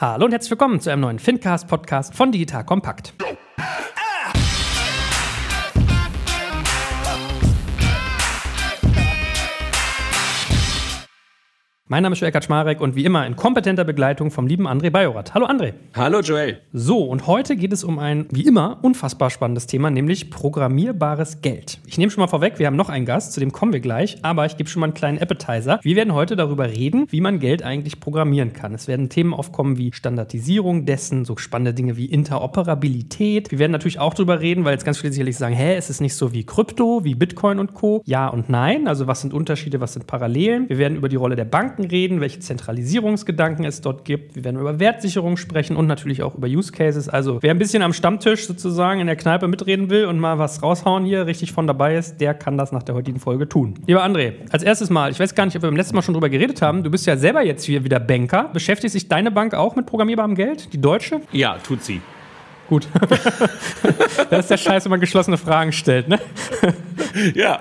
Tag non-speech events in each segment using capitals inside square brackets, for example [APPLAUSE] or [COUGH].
Hallo und herzlich willkommen zu einem neuen Fincast-Podcast von Digital Kompakt. Mein Name ist Joel Kaczmarek und wie immer in kompetenter Begleitung vom lieben André Bajorat. Hallo André. Hallo Joel. So, und heute geht es um ein, wie immer, unfassbar spannendes Thema, nämlich programmierbares Geld. Ich nehme schon mal vorweg, wir haben noch einen Gast, zu dem kommen wir gleich, aber ich gebe schon mal einen kleinen Appetizer. Wir werden heute darüber reden, wie man Geld eigentlich programmieren kann. Es werden Themen aufkommen wie Standardisierung dessen, so spannende Dinge wie Interoperabilität. Wir werden natürlich auch darüber reden, weil jetzt ganz viele sicherlich sagen, hä, ist es nicht so wie Krypto, wie Bitcoin und Co. Ja und nein. Also was sind Unterschiede, was sind Parallelen? Wir werden über die Rolle der Banken Banken reden, welche Zentralisierungsgedanken es dort gibt. Wir werden über Wertsicherung sprechen und natürlich auch über Use Cases. Also wer ein bisschen am Stammtisch sozusagen in der Kneipe mitreden will und mal was raushauen hier, richtig von dabei ist, der kann das nach der heutigen Folge tun. Lieber André, als erstes Mal, ich weiß gar nicht, ob wir beim letzten Mal schon drüber geredet haben, du bist ja selber jetzt hier wieder Banker. Beschäftigt sich deine Bank auch mit programmierbarem Geld, die deutsche? Ja, tut sie. Gut. [LAUGHS] das ist der Scheiß, wenn man geschlossene Fragen stellt, ne? ja.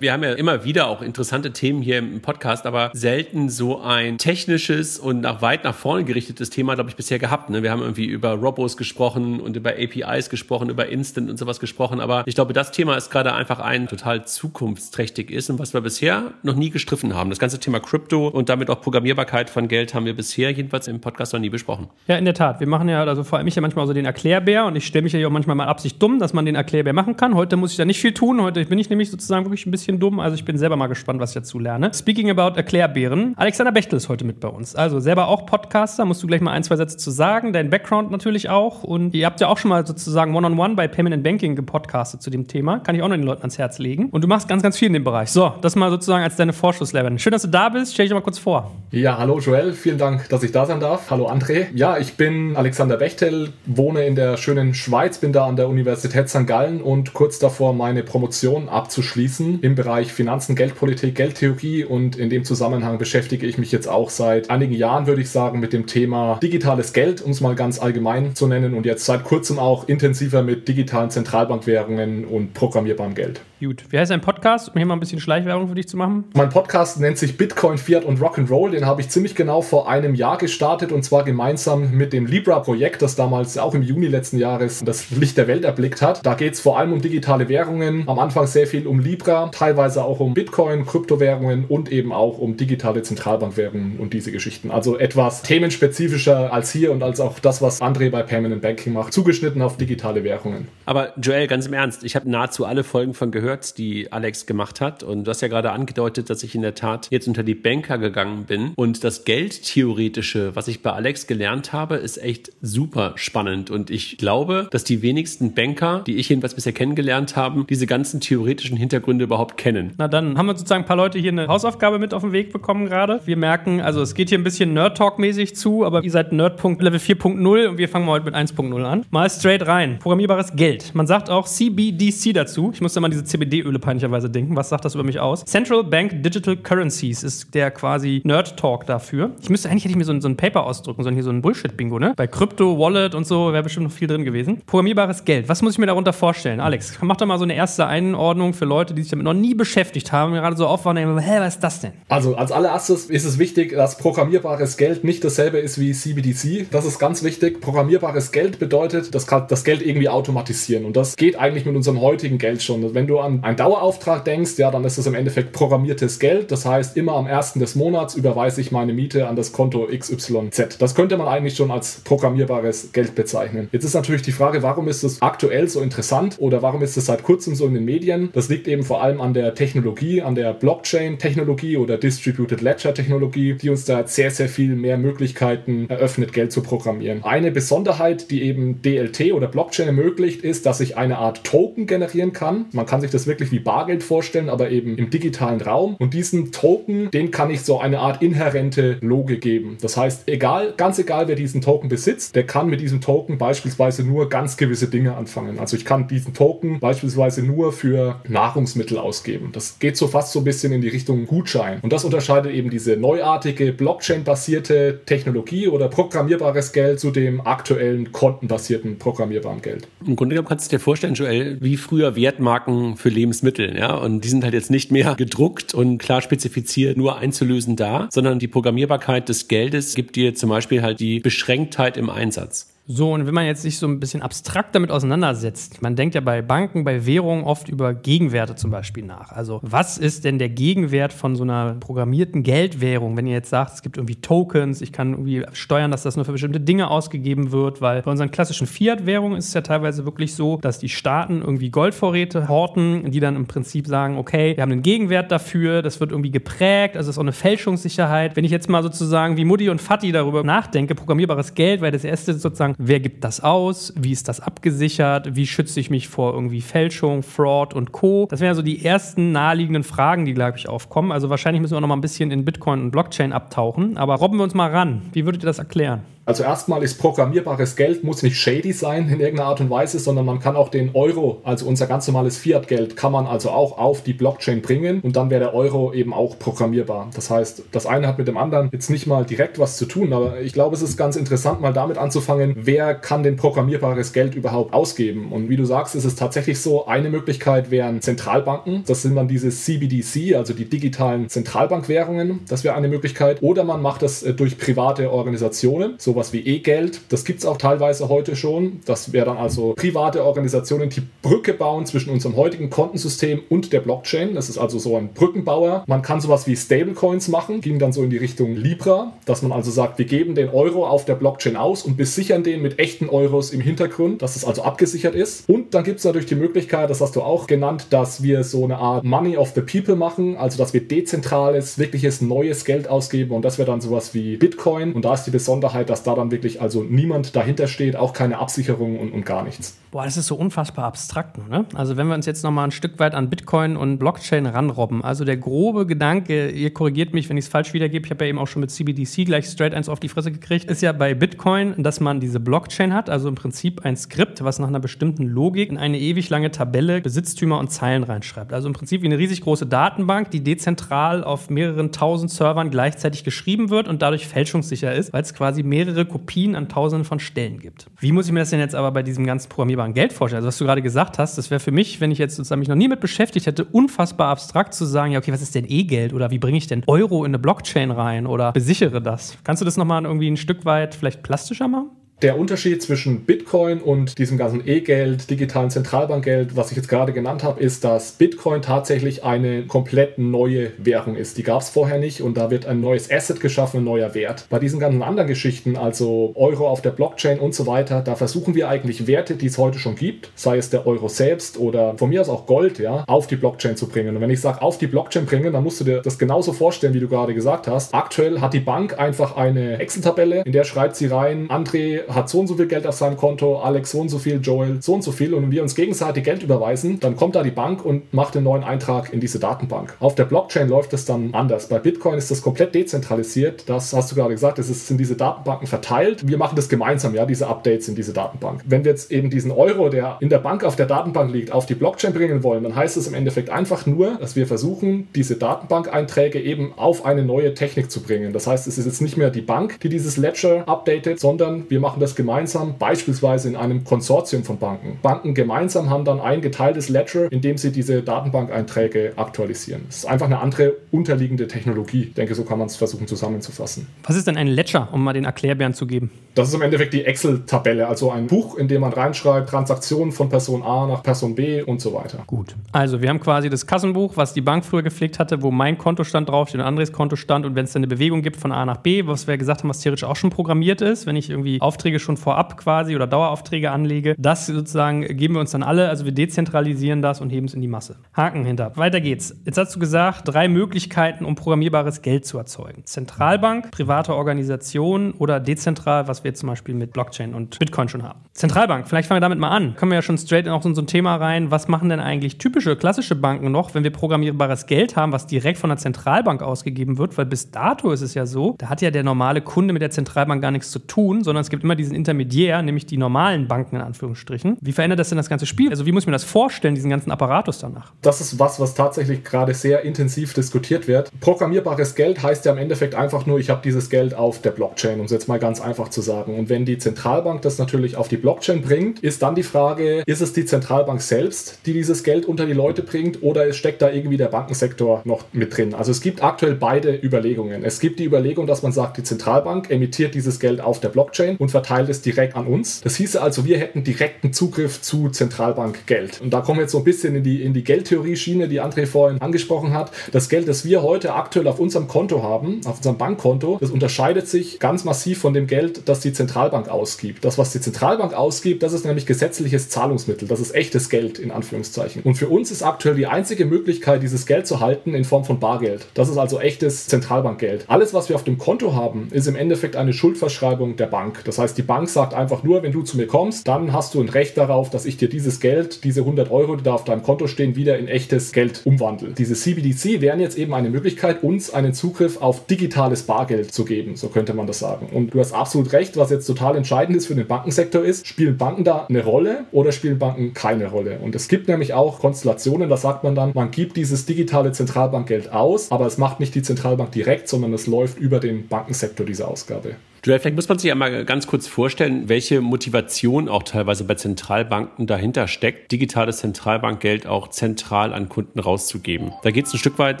Wir haben ja immer wieder auch interessante Themen hier im Podcast, aber selten so ein technisches und nach weit nach vorne gerichtetes Thema, glaube ich, bisher gehabt. Ne? Wir haben irgendwie über Robos gesprochen und über APIs gesprochen, über Instant und sowas gesprochen, aber ich glaube, das Thema ist gerade einfach ein total zukunftsträchtig ist und was wir bisher noch nie gestriffen haben. Das ganze Thema Krypto und damit auch Programmierbarkeit von Geld haben wir bisher jedenfalls im Podcast noch nie besprochen. Ja, in der Tat. Wir machen ja, also vor allem ich ja manchmal so den Erklärbär und ich stelle mich ja auch manchmal mal Absicht dumm, dass man den Erklärbär machen kann. Heute muss ich da nicht viel tun. Heute bin ich nämlich sozusagen wirklich ein bisschen bisschen dumm, also ich bin selber mal gespannt, was ich dazu lerne. Speaking about Erklärbären, Alexander Bechtel ist heute mit bei uns. Also selber auch Podcaster, musst du gleich mal ein, zwei Sätze zu sagen, dein Background natürlich auch und ihr habt ja auch schon mal sozusagen One-on-One -on -one bei Payment Banking gepodcastet zu dem Thema, kann ich auch noch den Leuten ans Herz legen. Und du machst ganz, ganz viel in dem Bereich. So, das mal sozusagen als deine Vorschusslehrerin. Schön, dass du da bist, stell dich mal kurz vor. Ja, hallo Joel, vielen Dank, dass ich da sein darf. Hallo André. Ja, ich bin Alexander Bechtel, wohne in der schönen Schweiz, bin da an der Universität St. Gallen und kurz davor meine Promotion abzuschließen im Bereich Finanzen, Geldpolitik, Geldtheorie und in dem Zusammenhang beschäftige ich mich jetzt auch seit einigen Jahren, würde ich sagen, mit dem Thema digitales Geld, um es mal ganz allgemein zu nennen und jetzt seit kurzem auch intensiver mit digitalen Zentralbankwährungen und programmierbarem Geld. Gut. Wie heißt dein Podcast, um hier mal ein bisschen Schleichwerbung für dich zu machen? Mein Podcast nennt sich Bitcoin, Fiat und Rock'n'Roll. Den habe ich ziemlich genau vor einem Jahr gestartet und zwar gemeinsam mit dem Libra-Projekt, das damals auch im Juni letzten Jahres das Licht der Welt erblickt hat. Da geht es vor allem um digitale Währungen. Am Anfang sehr viel um Libra, teilweise auch um Bitcoin, Kryptowährungen und eben auch um digitale Zentralbankwährungen und diese Geschichten. Also etwas themenspezifischer als hier und als auch das, was André bei Payment Banking macht, zugeschnitten auf digitale Währungen. Aber Joel, ganz im Ernst, ich habe nahezu alle Folgen von gehört, die Alex gemacht hat. Und du hast ja gerade angedeutet, dass ich in der Tat jetzt unter die Banker gegangen bin. Und das Geldtheoretische, was ich bei Alex gelernt habe, ist echt super spannend. Und ich glaube, dass die wenigsten Banker, die ich jedenfalls bisher kennengelernt habe, diese ganzen theoretischen Hintergründe überhaupt kennen. Na dann haben wir sozusagen ein paar Leute hier eine Hausaufgabe mit auf den Weg bekommen gerade. Wir merken, also es geht hier ein bisschen Nerd-Talk-mäßig zu, aber ihr seid Nerdpunkt Level 4.0 und wir fangen mal heute mit 1.0 an. Mal straight rein. Programmierbares Geld. Man sagt auch CBDC dazu. Ich muss da mal diese CBD-Öle peinlicherweise denken. Was sagt das über mich aus? Central Bank Digital Currencies ist der quasi Nerd-Talk dafür. Ich müsste eigentlich hätte ich mir so ein, so ein Paper ausdrücken, sondern hier so ein Bullshit-Bingo, ne? Bei Krypto, Wallet und so wäre bestimmt noch viel drin gewesen. Programmierbares Geld. Was muss ich mir darunter vorstellen? Alex, mach doch mal so eine erste Einordnung für Leute, die sich damit noch nie beschäftigt haben, gerade so aufwachen und denken, hä, was ist das denn? Also als allererstes ist es wichtig, dass programmierbares Geld nicht dasselbe ist wie CBDC. Das ist ganz wichtig. Programmierbares Geld bedeutet, das kann das Geld irgendwie automatisieren. Und das geht eigentlich mit unserem heutigen Geld schon. Wenn du an einen Dauerauftrag denkst, ja, dann ist das im Endeffekt programmiertes Geld. Das heißt, immer am ersten des Monats überweise ich meine Miete an das Konto XYZ. Das könnte man eigentlich schon als programmierbares Geld bezeichnen. Jetzt ist natürlich die Frage, warum ist es aktuell so interessant oder warum ist es seit kurzem so in den Medien? Das liegt eben vor allem an der Technologie, an der Blockchain-Technologie oder Distributed Ledger-Technologie, die uns da sehr, sehr viel mehr Möglichkeiten eröffnet, Geld zu programmieren. Eine Besonderheit, die eben DLT oder Blockchain ermöglicht, ist, dass ich eine Art Token generieren kann. Man kann sich das wirklich wie Bargeld vorstellen, aber eben im digitalen Raum. Und diesen Token, den kann ich so eine Art inhärente Logik geben. Das heißt, egal, ganz egal, wer diesen Token besitzt, der kann mit diesem Token beispielsweise nur ganz gewisse Dinge anfangen. Also ich kann diesen Token beispielsweise nur für Nahrungsmittel ausgeben. Das geht so fast so ein bisschen in die Richtung Gutschein. Und das unterscheidet eben diese neuartige Blockchain-basierte Technologie oder programmierbares Geld zu dem aktuellen kontenbasierten programmierbaren Geld. Im Grunde genommen kannst du dir vorstellen, Joel, wie früher Wertmarken für für Lebensmittel, ja. Und die sind halt jetzt nicht mehr gedruckt und klar spezifiziert nur einzulösen da, sondern die Programmierbarkeit des Geldes gibt dir zum Beispiel halt die Beschränktheit im Einsatz. So, und wenn man jetzt sich so ein bisschen abstrakt damit auseinandersetzt, man denkt ja bei Banken, bei Währungen oft über Gegenwerte zum Beispiel nach. Also, was ist denn der Gegenwert von so einer programmierten Geldwährung? Wenn ihr jetzt sagt, es gibt irgendwie Tokens, ich kann irgendwie steuern, dass das nur für bestimmte Dinge ausgegeben wird, weil bei unseren klassischen Fiat-Währungen ist es ja teilweise wirklich so, dass die Staaten irgendwie Goldvorräte horten, die dann im Prinzip sagen, okay, wir haben einen Gegenwert dafür, das wird irgendwie geprägt, also ist auch eine Fälschungssicherheit. Wenn ich jetzt mal sozusagen wie Mutti und Fatti darüber nachdenke, programmierbares Geld, weil das erste sozusagen wer gibt das aus, wie ist das abgesichert, wie schütze ich mich vor irgendwie Fälschung, Fraud und Co. Das wären so die ersten naheliegenden Fragen, die, glaube ich, aufkommen. Also wahrscheinlich müssen wir noch mal ein bisschen in Bitcoin und Blockchain abtauchen. Aber robben wir uns mal ran. Wie würdet ihr das erklären? Also erstmal ist programmierbares Geld, muss nicht shady sein in irgendeiner Art und Weise, sondern man kann auch den Euro, also unser ganz normales Fiat-Geld, kann man also auch auf die Blockchain bringen und dann wäre der Euro eben auch programmierbar. Das heißt, das eine hat mit dem anderen jetzt nicht mal direkt was zu tun, aber ich glaube, es ist ganz interessant, mal damit anzufangen, wer kann denn programmierbares Geld überhaupt ausgeben? Und wie du sagst, ist es tatsächlich so, eine Möglichkeit wären Zentralbanken. Das sind dann diese CBDC, also die digitalen Zentralbankwährungen. Das wäre eine Möglichkeit. Oder man macht das äh, durch private Organisationen, so sowas wie E-Geld. Das gibt es auch teilweise heute schon. Das wäre dann also private Organisationen, die Brücke bauen zwischen unserem heutigen Kontensystem und der Blockchain. Das ist also so ein Brückenbauer. Man kann sowas wie Stablecoins machen, ging dann so in die Richtung Libra, dass man also sagt, wir geben den Euro auf der Blockchain aus und besichern den mit echten Euros im Hintergrund, dass es also abgesichert ist. Und dann gibt es natürlich die Möglichkeit, das hast du auch genannt, dass wir so eine Art Money of the People machen, also dass wir dezentrales, wirkliches neues Geld ausgeben und das wäre dann sowas wie Bitcoin. Und da ist die Besonderheit, dass da dann wirklich also niemand dahinter steht, auch keine Absicherung und, und gar nichts. Boah, das ist so unfassbar abstrakt. Ne? Also wenn wir uns jetzt nochmal ein Stück weit an Bitcoin und Blockchain ranrobben, also der grobe Gedanke, ihr korrigiert mich, wenn ich es falsch wiedergebe, ich habe ja eben auch schon mit CBDC gleich straight eins auf die Fresse gekriegt, ist ja bei Bitcoin, dass man diese Blockchain hat, also im Prinzip ein Skript, was nach einer bestimmten Logik in eine ewig lange Tabelle Besitztümer und Zeilen reinschreibt. Also im Prinzip wie eine riesig große Datenbank, die dezentral auf mehreren tausend Servern gleichzeitig geschrieben wird und dadurch fälschungssicher ist, weil es quasi mehrere Kopien an tausenden von Stellen gibt. Wie muss ich mir das denn jetzt aber bei diesem ganzen programmierbaren Geld vorstellen? Also was du gerade gesagt hast, das wäre für mich, wenn ich jetzt sozusagen mich noch nie mit beschäftigt hätte, unfassbar abstrakt zu sagen, ja okay, was ist denn E-Geld oder wie bringe ich denn Euro in eine Blockchain rein oder besichere das? Kannst du das nochmal irgendwie ein Stück weit vielleicht plastischer machen? Der Unterschied zwischen Bitcoin und diesem ganzen E-Geld, digitalen Zentralbankgeld, was ich jetzt gerade genannt habe, ist, dass Bitcoin tatsächlich eine komplett neue Währung ist. Die gab es vorher nicht und da wird ein neues Asset geschaffen, ein neuer Wert. Bei diesen ganzen anderen Geschichten, also Euro auf der Blockchain und so weiter, da versuchen wir eigentlich Werte, die es heute schon gibt, sei es der Euro selbst oder von mir aus auch Gold, ja, auf die Blockchain zu bringen. Und wenn ich sage, auf die Blockchain bringen, dann musst du dir das genauso vorstellen, wie du gerade gesagt hast. Aktuell hat die Bank einfach eine Excel-Tabelle, in der schreibt sie rein, André hat so und so viel Geld auf seinem Konto, Alex so und so viel, Joel so und so viel und wir uns gegenseitig Geld überweisen, dann kommt da die Bank und macht einen neuen Eintrag in diese Datenbank. Auf der Blockchain läuft es dann anders. Bei Bitcoin ist das komplett dezentralisiert. Das hast du gerade gesagt, es sind diese Datenbanken verteilt. Wir machen das gemeinsam, ja, diese Updates in diese Datenbank. Wenn wir jetzt eben diesen Euro, der in der Bank auf der Datenbank liegt, auf die Blockchain bringen wollen, dann heißt es im Endeffekt einfach nur, dass wir versuchen, diese Datenbank-Einträge eben auf eine neue Technik zu bringen. Das heißt, es ist jetzt nicht mehr die Bank, die dieses Ledger updatet, sondern wir machen das gemeinsam, beispielsweise in einem Konsortium von Banken. Banken gemeinsam haben dann ein geteiltes Ledger, in dem sie diese Datenbank-Einträge aktualisieren. Es ist einfach eine andere unterliegende Technologie. Ich denke, so kann man es versuchen zusammenzufassen. Was ist denn ein Ledger, um mal den Erklärbären zu geben? Das ist im Endeffekt die Excel-Tabelle, also ein Buch, in dem man reinschreibt, Transaktionen von Person A nach Person B und so weiter. Gut. Also wir haben quasi das Kassenbuch, was die Bank früher gepflegt hatte, wo mein Kontostand draufsteht und Andres Kontostand und wenn es dann eine Bewegung gibt von A nach B, was wir gesagt haben, was theoretisch auch schon programmiert ist, wenn ich irgendwie Aufträge schon vorab quasi oder Daueraufträge anlege, das sozusagen geben wir uns dann alle, also wir dezentralisieren das und heben es in die Masse. Haken hinter. Weiter geht's. Jetzt hast du gesagt, drei Möglichkeiten, um programmierbares Geld zu erzeugen. Zentralbank, private Organisation oder dezentral, was wir zum Beispiel mit Blockchain und Bitcoin schon haben. Zentralbank, vielleicht fangen wir damit mal an. Kommen wir ja schon straight in so ein Thema rein. Was machen denn eigentlich typische, klassische Banken noch, wenn wir programmierbares Geld haben, was direkt von der Zentralbank ausgegeben wird? Weil bis dato ist es ja so, da hat ja der normale Kunde mit der Zentralbank gar nichts zu tun, sondern es gibt immer diesen Intermediär, nämlich die normalen Banken in Anführungsstrichen. Wie verändert das denn das ganze Spiel? Also wie muss ich mir das vorstellen, diesen ganzen Apparatus danach? Das ist was, was tatsächlich gerade sehr intensiv diskutiert wird. Programmierbares Geld heißt ja im Endeffekt einfach nur, ich habe dieses Geld auf der Blockchain, um es jetzt mal ganz einfach zu sagen. Und wenn die Zentralbank das natürlich auf die Blockchain bringt, ist dann die Frage, ist es die Zentralbank selbst, die dieses Geld unter die Leute bringt oder steckt da irgendwie der Bankensektor noch mit drin? Also es gibt aktuell beide Überlegungen. Es gibt die Überlegung, dass man sagt, die Zentralbank emittiert dieses Geld auf der Blockchain und verteilt es direkt an uns. Das hieße also, wir hätten direkten Zugriff zu Zentralbankgeld. Und da kommen wir jetzt so ein bisschen in die, in die Geldtheorie-Schiene, die André vorhin angesprochen hat. Das Geld, das wir heute aktuell auf unserem Konto haben, auf unserem Bankkonto, das unterscheidet sich ganz massiv von dem Geld, das die Zentralbank ausgibt. Das, was die Zentralbank ausgibt, das ist nämlich gesetzliches Zahlungsmittel. Das ist echtes Geld in Anführungszeichen. Und für uns ist aktuell die einzige Möglichkeit, dieses Geld zu halten in Form von Bargeld. Das ist also echtes Zentralbankgeld. Alles, was wir auf dem Konto haben, ist im Endeffekt eine Schuldverschreibung der Bank. Das heißt, die Bank sagt einfach nur, wenn du zu mir kommst, dann hast du ein Recht darauf, dass ich dir dieses Geld, diese 100 Euro, die da auf deinem Konto stehen, wieder in echtes Geld umwandle. Diese CBDC wären jetzt eben eine Möglichkeit, uns einen Zugriff auf digitales Bargeld zu geben, so könnte man das sagen. Und du hast absolut recht, was jetzt total entscheidend ist für den Bankensektor ist, spielen Banken da eine Rolle oder spielen Banken keine Rolle? Und es gibt nämlich auch Konstellationen, da sagt man dann, man gibt dieses digitale Zentralbankgeld aus, aber es macht nicht die Zentralbank direkt, sondern es läuft über den Bankensektor diese Ausgabe. Joel, vielleicht muss man sich einmal ganz kurz vorstellen, welche Motivation auch teilweise bei Zentralbanken dahinter steckt, digitales Zentralbankgeld auch zentral an Kunden rauszugeben. Da geht es ein Stück weit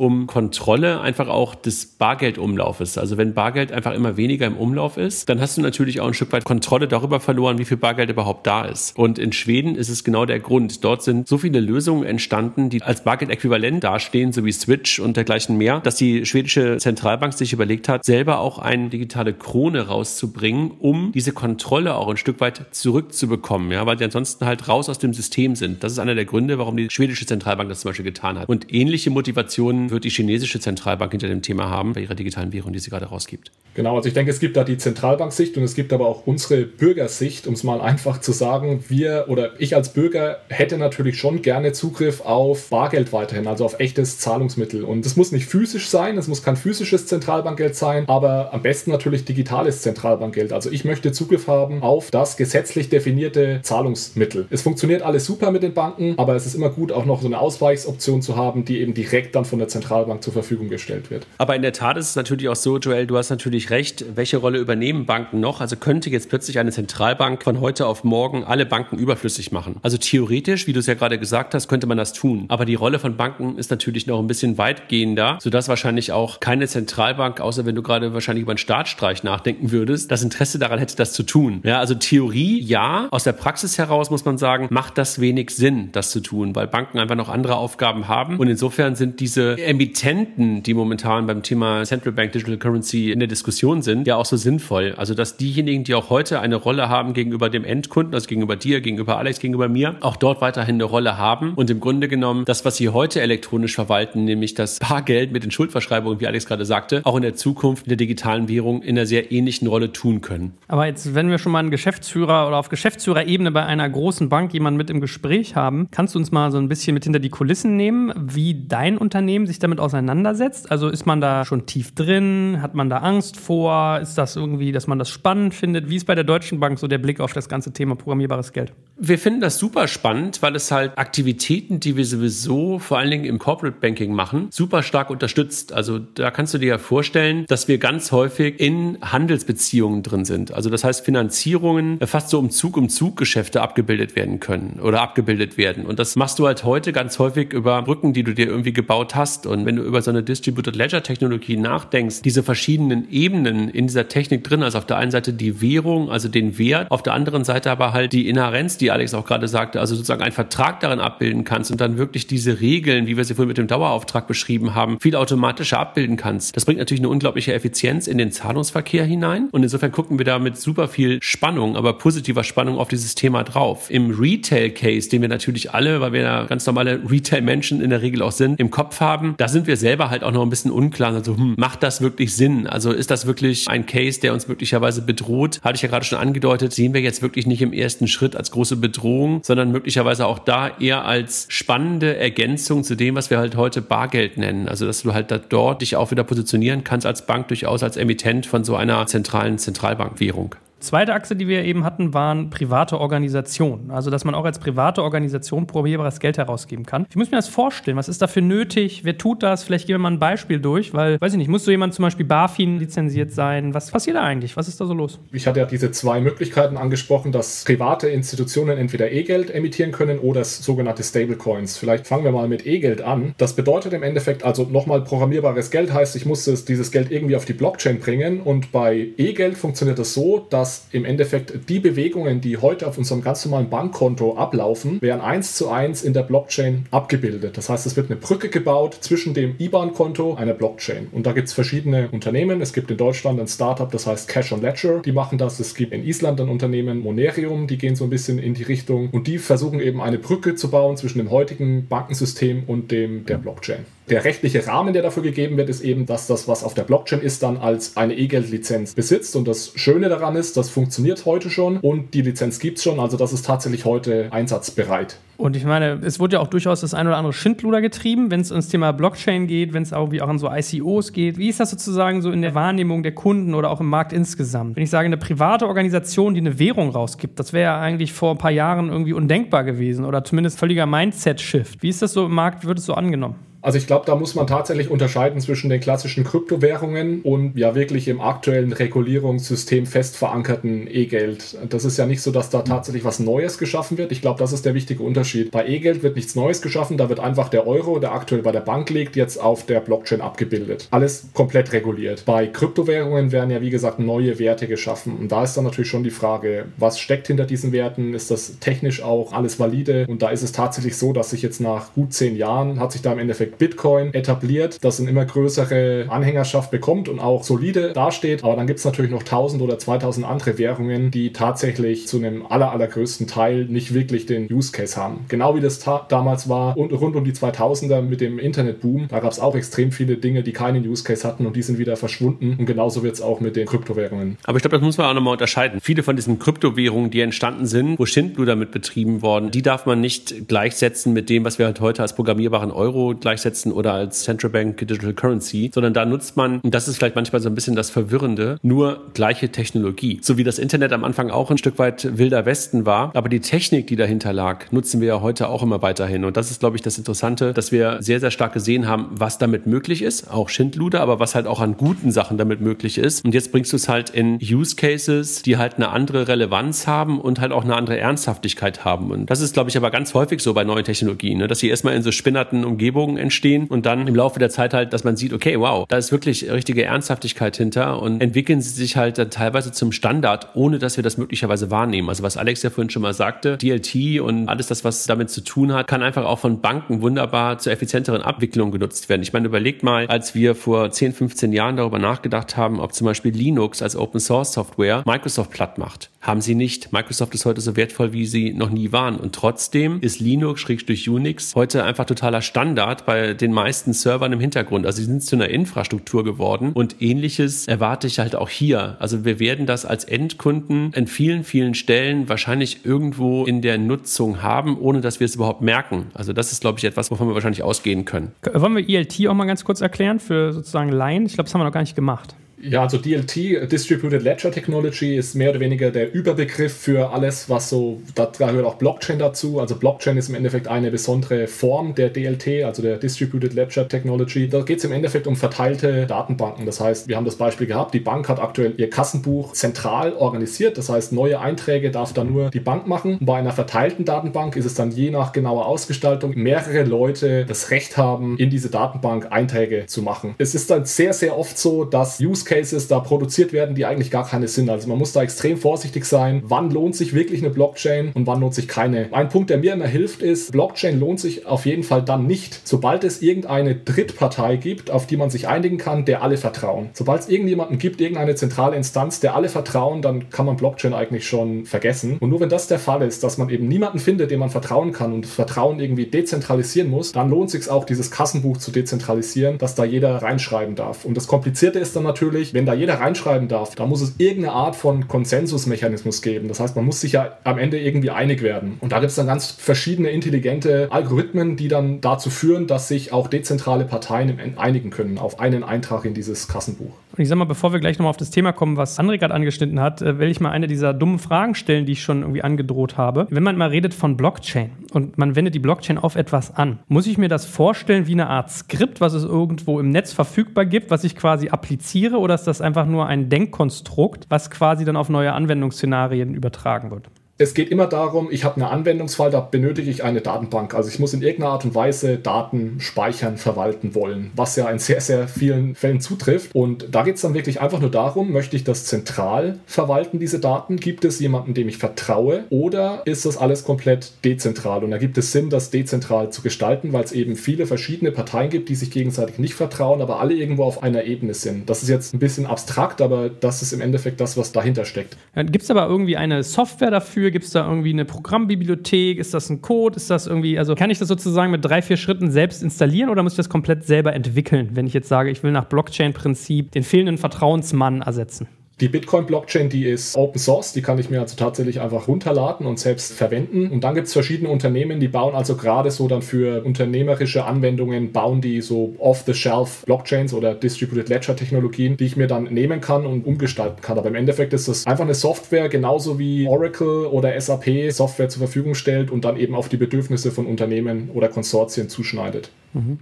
um Kontrolle einfach auch des Bargeldumlaufes. Also wenn Bargeld einfach immer weniger im Umlauf ist, dann hast du natürlich auch ein Stück weit Kontrolle darüber verloren, wie viel Bargeld überhaupt da ist. Und in Schweden ist es genau der Grund. Dort sind so viele Lösungen entstanden, die als Bargeld-Äquivalent dastehen, so wie Switch und dergleichen mehr, dass die schwedische Zentralbank sich überlegt hat, selber auch eine digitale Krone rauszubringen, um diese Kontrolle auch ein Stück weit zurückzubekommen, ja, weil die ansonsten halt raus aus dem System sind. Das ist einer der Gründe, warum die schwedische Zentralbank das zum Beispiel getan hat. Und ähnliche Motivationen wird die chinesische Zentralbank hinter dem Thema haben bei ihrer digitalen Währung, die sie gerade rausgibt. Genau, also ich denke, es gibt da die Zentralbanksicht und es gibt aber auch unsere Bürgersicht, um es mal einfach zu sagen. Wir oder ich als Bürger hätte natürlich schon gerne Zugriff auf Bargeld weiterhin, also auf echtes Zahlungsmittel. Und es muss nicht physisch sein, es muss kein physisches Zentralbankgeld sein, aber am besten natürlich digitales Zentralbankgeld. Also ich möchte Zugriff haben auf das gesetzlich definierte Zahlungsmittel. Es funktioniert alles super mit den Banken, aber es ist immer gut, auch noch so eine Ausweichsoption zu haben, die eben direkt dann von der Zentralbank zur Verfügung gestellt wird. Aber in der Tat ist es natürlich auch so, Joel, du hast natürlich recht, welche Rolle übernehmen Banken noch? Also könnte jetzt plötzlich eine Zentralbank von heute auf morgen alle Banken überflüssig machen. Also theoretisch, wie du es ja gerade gesagt hast, könnte man das tun. Aber die Rolle von Banken ist natürlich noch ein bisschen weitgehender, sodass wahrscheinlich auch keine Zentralbank, außer wenn du gerade wahrscheinlich über einen Staatsstreich nachdenken würdest, das Interesse daran hätte, das zu tun. Ja, also Theorie ja, aus der Praxis heraus muss man sagen, macht das wenig Sinn, das zu tun, weil Banken einfach noch andere Aufgaben haben. Und insofern sind diese Emittenten, die momentan beim Thema Central Bank Digital Currency in der Diskussion sind, ja auch so sinnvoll. Also dass diejenigen, die auch heute eine Rolle haben gegenüber dem Endkunden, also gegenüber dir, gegenüber Alex, gegenüber mir, auch dort weiterhin eine Rolle haben und im Grunde genommen das, was sie heute elektronisch verwalten, nämlich das Bargeld mit den Schuldverschreibungen, wie Alex gerade sagte, auch in der Zukunft mit der digitalen Währung in einer sehr ähnlichen Rolle tun können. Aber jetzt, wenn wir schon mal einen Geschäftsführer oder auf Geschäftsführerebene bei einer großen Bank jemanden mit im Gespräch haben, kannst du uns mal so ein bisschen mit hinter die Kulissen nehmen, wie dein Unternehmen sich damit auseinandersetzt? Also ist man da schon tief drin? Hat man da Angst vor? Ist das irgendwie, dass man das spannend findet? Wie ist bei der Deutschen Bank so der Blick auf das ganze Thema programmierbares Geld? Wir finden das super spannend, weil es halt Aktivitäten, die wir sowieso vor allen Dingen im Corporate Banking machen, super stark unterstützt. Also da kannst du dir ja vorstellen, dass wir ganz häufig in Handelsbeziehungen drin sind. Also das heißt Finanzierungen fast so um Zug um Zug Geschäfte abgebildet werden können oder abgebildet werden. Und das machst du halt heute ganz häufig über Brücken, die du dir irgendwie gebaut hast. Und wenn du über so eine Distributed Ledger Technologie nachdenkst, diese verschiedenen Ebenen in dieser Technik drin, also auf der einen Seite die Währung, also den Wert, auf der anderen Seite aber halt die Inhärenz, die Alex auch gerade sagte, also sozusagen einen Vertrag darin abbilden kannst und dann wirklich diese Regeln, wie wir sie vorhin mit dem Dauerauftrag beschrieben haben, viel automatischer abbilden kannst. Das bringt natürlich eine unglaubliche Effizienz in den Zahlungsverkehr hinein. Und insofern gucken wir da mit super viel Spannung, aber positiver Spannung auf dieses Thema drauf. Im Retail-Case, den wir natürlich alle, weil wir ja ganz normale Retail-Menschen in der Regel auch sind, im Kopf haben, da sind wir selber halt auch noch ein bisschen unklar. Also, hm, macht das wirklich Sinn? Also ist das wirklich ein Case, der uns möglicherweise bedroht? Hatte ich ja gerade schon angedeutet, sehen wir jetzt wirklich nicht im ersten Schritt als große Bedrohung, sondern möglicherweise auch da eher als spannende Ergänzung zu dem, was wir halt heute Bargeld nennen. Also dass du halt da dort dich auch wieder positionieren kannst als Bank durchaus als Emittent von so einer zentralen Zentralbankwährung. Zweite Achse, die wir eben hatten, waren private Organisationen. Also, dass man auch als private Organisation programmierbares Geld herausgeben kann. Ich muss mir das vorstellen. Was ist dafür nötig? Wer tut das? Vielleicht geben wir mal ein Beispiel durch, weil, weiß ich nicht, muss so jemand zum Beispiel BaFin lizenziert sein? Was passiert da eigentlich? Was ist da so los? Ich hatte ja diese zwei Möglichkeiten angesprochen, dass private Institutionen entweder E-Geld emittieren können oder sogenannte Stablecoins. Vielleicht fangen wir mal mit E-Geld an. Das bedeutet im Endeffekt also nochmal programmierbares Geld heißt, ich muss dieses Geld irgendwie auf die Blockchain bringen und bei E-Geld funktioniert das so, dass im Endeffekt die Bewegungen, die heute auf unserem ganz normalen Bankkonto ablaufen, werden eins zu eins in der Blockchain abgebildet. Das heißt, es wird eine Brücke gebaut zwischen dem IBAN-Konto einer Blockchain. Und da gibt es verschiedene Unternehmen. Es gibt in Deutschland ein Startup, das heißt Cash on Ledger. Die machen das. Es gibt in Island ein Unternehmen, Monerium, die gehen so ein bisschen in die Richtung. Und die versuchen eben eine Brücke zu bauen zwischen dem heutigen Bankensystem und dem der Blockchain. Der rechtliche Rahmen, der dafür gegeben wird, ist eben, dass das, was auf der Blockchain ist, dann als eine E-Geld-Lizenz besitzt. Und das Schöne daran ist, das funktioniert heute schon und die Lizenz gibt es schon. Also das ist tatsächlich heute einsatzbereit. Und ich meine, es wurde ja auch durchaus das ein oder andere Schindluder getrieben, wenn es ums Thema Blockchain geht, wenn es auch wie auch an so ICOs geht. Wie ist das sozusagen so in der Wahrnehmung der Kunden oder auch im Markt insgesamt? Wenn ich sage, eine private Organisation, die eine Währung rausgibt, das wäre ja eigentlich vor ein paar Jahren irgendwie undenkbar gewesen oder zumindest völliger Mindset-Shift. Wie ist das so im Markt? Wird es so angenommen? Also ich glaube, da muss man tatsächlich unterscheiden zwischen den klassischen Kryptowährungen und ja wirklich im aktuellen Regulierungssystem fest verankerten E-Geld. Das ist ja nicht so, dass da tatsächlich was Neues geschaffen wird. Ich glaube, das ist der wichtige Unterschied. Bei E-Geld wird nichts Neues geschaffen, da wird einfach der Euro, der aktuell bei der Bank liegt, jetzt auf der Blockchain abgebildet. Alles komplett reguliert. Bei Kryptowährungen werden ja wie gesagt neue Werte geschaffen und da ist dann natürlich schon die Frage, was steckt hinter diesen Werten? Ist das technisch auch alles valide? Und da ist es tatsächlich so, dass sich jetzt nach gut zehn Jahren hat sich da im Endeffekt Bitcoin etabliert, das eine immer größere Anhängerschaft bekommt und auch solide dasteht. Aber dann gibt es natürlich noch 1000 oder 2000 andere Währungen, die tatsächlich zu einem aller, allergrößten Teil nicht wirklich den Use Case haben. Genau wie das damals war und rund um die 2000er mit dem Internetboom. Da gab es auch extrem viele Dinge, die keinen Use Case hatten und die sind wieder verschwunden. Und genauso wird es auch mit den Kryptowährungen. Aber ich glaube, das muss man auch nochmal unterscheiden. Viele von diesen Kryptowährungen, die entstanden sind, wo Schindluder mit betrieben worden, die darf man nicht gleichsetzen mit dem, was wir halt heute als programmierbaren Euro gleich gleichsetzen oder als Central Bank Digital Currency, sondern da nutzt man, und das ist vielleicht manchmal so ein bisschen das Verwirrende, nur gleiche Technologie. So wie das Internet am Anfang auch ein Stück weit wilder Westen war, aber die Technik, die dahinter lag, nutzen wir ja heute auch immer weiterhin. Und das ist, glaube ich, das Interessante, dass wir sehr, sehr stark gesehen haben, was damit möglich ist, auch Schindluder, aber was halt auch an guten Sachen damit möglich ist. Und jetzt bringst du es halt in Use Cases, die halt eine andere Relevanz haben und halt auch eine andere Ernsthaftigkeit haben. Und das ist, glaube ich, aber ganz häufig so bei neuen Technologien, ne? dass sie erstmal in so spinnerten Umgebungen entstehen und dann im Laufe der Zeit halt, dass man sieht, okay, wow, da ist wirklich richtige Ernsthaftigkeit hinter und entwickeln sie sich halt dann teilweise zum Standard, ohne dass wir das möglicherweise wahrnehmen. Also was Alex ja vorhin schon mal sagte, DLT und alles das, was damit zu tun hat, kann einfach auch von Banken wunderbar zur effizienteren Abwicklung genutzt werden. Ich meine, überlegt mal, als wir vor 10, 15 Jahren darüber nachgedacht haben, ob zum Beispiel Linux als Open Source Software Microsoft platt macht. Haben sie nicht. Microsoft ist heute so wertvoll, wie sie noch nie waren. Und trotzdem ist Linux, durch Unix, heute einfach totaler Standard bei den meisten Servern im Hintergrund. Also sie sind zu einer Infrastruktur geworden und ähnliches erwarte ich halt auch hier. Also wir werden das als Endkunden in vielen, vielen Stellen wahrscheinlich irgendwo in der Nutzung haben, ohne dass wir es überhaupt merken. Also das ist, glaube ich, etwas, wovon wir wahrscheinlich ausgehen können. Wollen wir ELT auch mal ganz kurz erklären für sozusagen Laien? Ich glaube, das haben wir noch gar nicht gemacht. Ja, also DLT, Distributed Ledger Technology, ist mehr oder weniger der Überbegriff für alles, was so, da gehört auch Blockchain dazu. Also Blockchain ist im Endeffekt eine besondere Form der DLT, also der Distributed Ledger Technology. Da geht es im Endeffekt um verteilte Datenbanken. Das heißt, wir haben das Beispiel gehabt, die Bank hat aktuell ihr Kassenbuch zentral organisiert. Das heißt, neue Einträge darf dann nur die Bank machen. Bei einer verteilten Datenbank ist es dann je nach genauer Ausgestaltung mehrere Leute das Recht haben, in diese Datenbank Einträge zu machen. Es ist dann sehr, sehr oft so, dass Use Cases da produziert werden, die eigentlich gar keine sind. Also man muss da extrem vorsichtig sein. Wann lohnt sich wirklich eine Blockchain und wann lohnt sich keine? Ein Punkt, der mir immer hilft, ist, Blockchain lohnt sich auf jeden Fall dann nicht, sobald es irgendeine Drittpartei gibt, auf die man sich einigen kann, der alle vertrauen. Sobald es irgendjemanden gibt, irgendeine zentrale Instanz, der alle vertrauen, dann kann man Blockchain eigentlich schon vergessen. Und nur wenn das der Fall ist, dass man eben niemanden findet, dem man vertrauen kann und das Vertrauen irgendwie dezentralisieren muss, dann lohnt sich auch, dieses Kassenbuch zu dezentralisieren, dass da jeder reinschreiben darf. Und das Komplizierte ist dann natürlich, natürlich, wenn da jeder reinschreiben darf, da muss es irgendeine Art von Konsensusmechanismus geben. Das heißt, man muss sich ja am Ende irgendwie einig werden. Und da gibt es dann ganz verschiedene intelligente Algorithmen, die dann dazu führen, dass sich auch dezentrale Parteien einigen können auf einen Eintrag in dieses Kassenbuch. Und ich sag mal, bevor wir gleich nochmal auf das Thema kommen, was André gerade angeschnitten hat, äh, will ich mal eine dieser dummen Fragen stellen, die ich schon irgendwie angedroht habe. Wenn man mal redet von Blockchain und man wendet die Blockchain auf etwas an, muss ich mir das vorstellen wie eine Art Skript, was es irgendwo im Netz verfügbar gibt, was ich quasi appliziere, oder ist das einfach nur ein Denkkonstrukt, was quasi dann auf neue Anwendungsszenarien übertragen wird? Es geht immer darum, ich habe einen Anwendungsfall, da benötige ich eine Datenbank. Also ich muss in irgendeiner Art und Weise Daten speichern, verwalten wollen, was ja in sehr, sehr vielen Fällen zutrifft. Und da geht es dann wirklich einfach nur darum, möchte ich das zentral verwalten, diese Daten? Gibt es jemanden, dem ich vertraue? Oder ist das alles komplett dezentral? Und da gibt es Sinn, das dezentral zu gestalten, weil es eben viele verschiedene Parteien gibt, die sich gegenseitig nicht vertrauen, aber alle irgendwo auf einer Ebene sind. Das ist jetzt ein bisschen abstrakt, aber das ist im Endeffekt das, was dahinter steckt. Gibt es aber irgendwie eine Software dafür? Gibt es da irgendwie eine Programmbibliothek? Ist das ein Code? Ist das irgendwie, also kann ich das sozusagen mit drei, vier Schritten selbst installieren oder muss ich das komplett selber entwickeln, wenn ich jetzt sage, ich will nach Blockchain-Prinzip den fehlenden Vertrauensmann ersetzen? Die Bitcoin-Blockchain, die ist Open Source, die kann ich mir also tatsächlich einfach runterladen und selbst verwenden. Und dann gibt es verschiedene Unternehmen, die bauen also gerade so dann für unternehmerische Anwendungen, bauen die so off-the-shelf Blockchains oder Distributed Ledger-Technologien, die ich mir dann nehmen kann und umgestalten kann. Aber im Endeffekt ist das einfach eine Software, genauso wie Oracle oder SAP Software zur Verfügung stellt und dann eben auf die Bedürfnisse von Unternehmen oder Konsortien zuschneidet.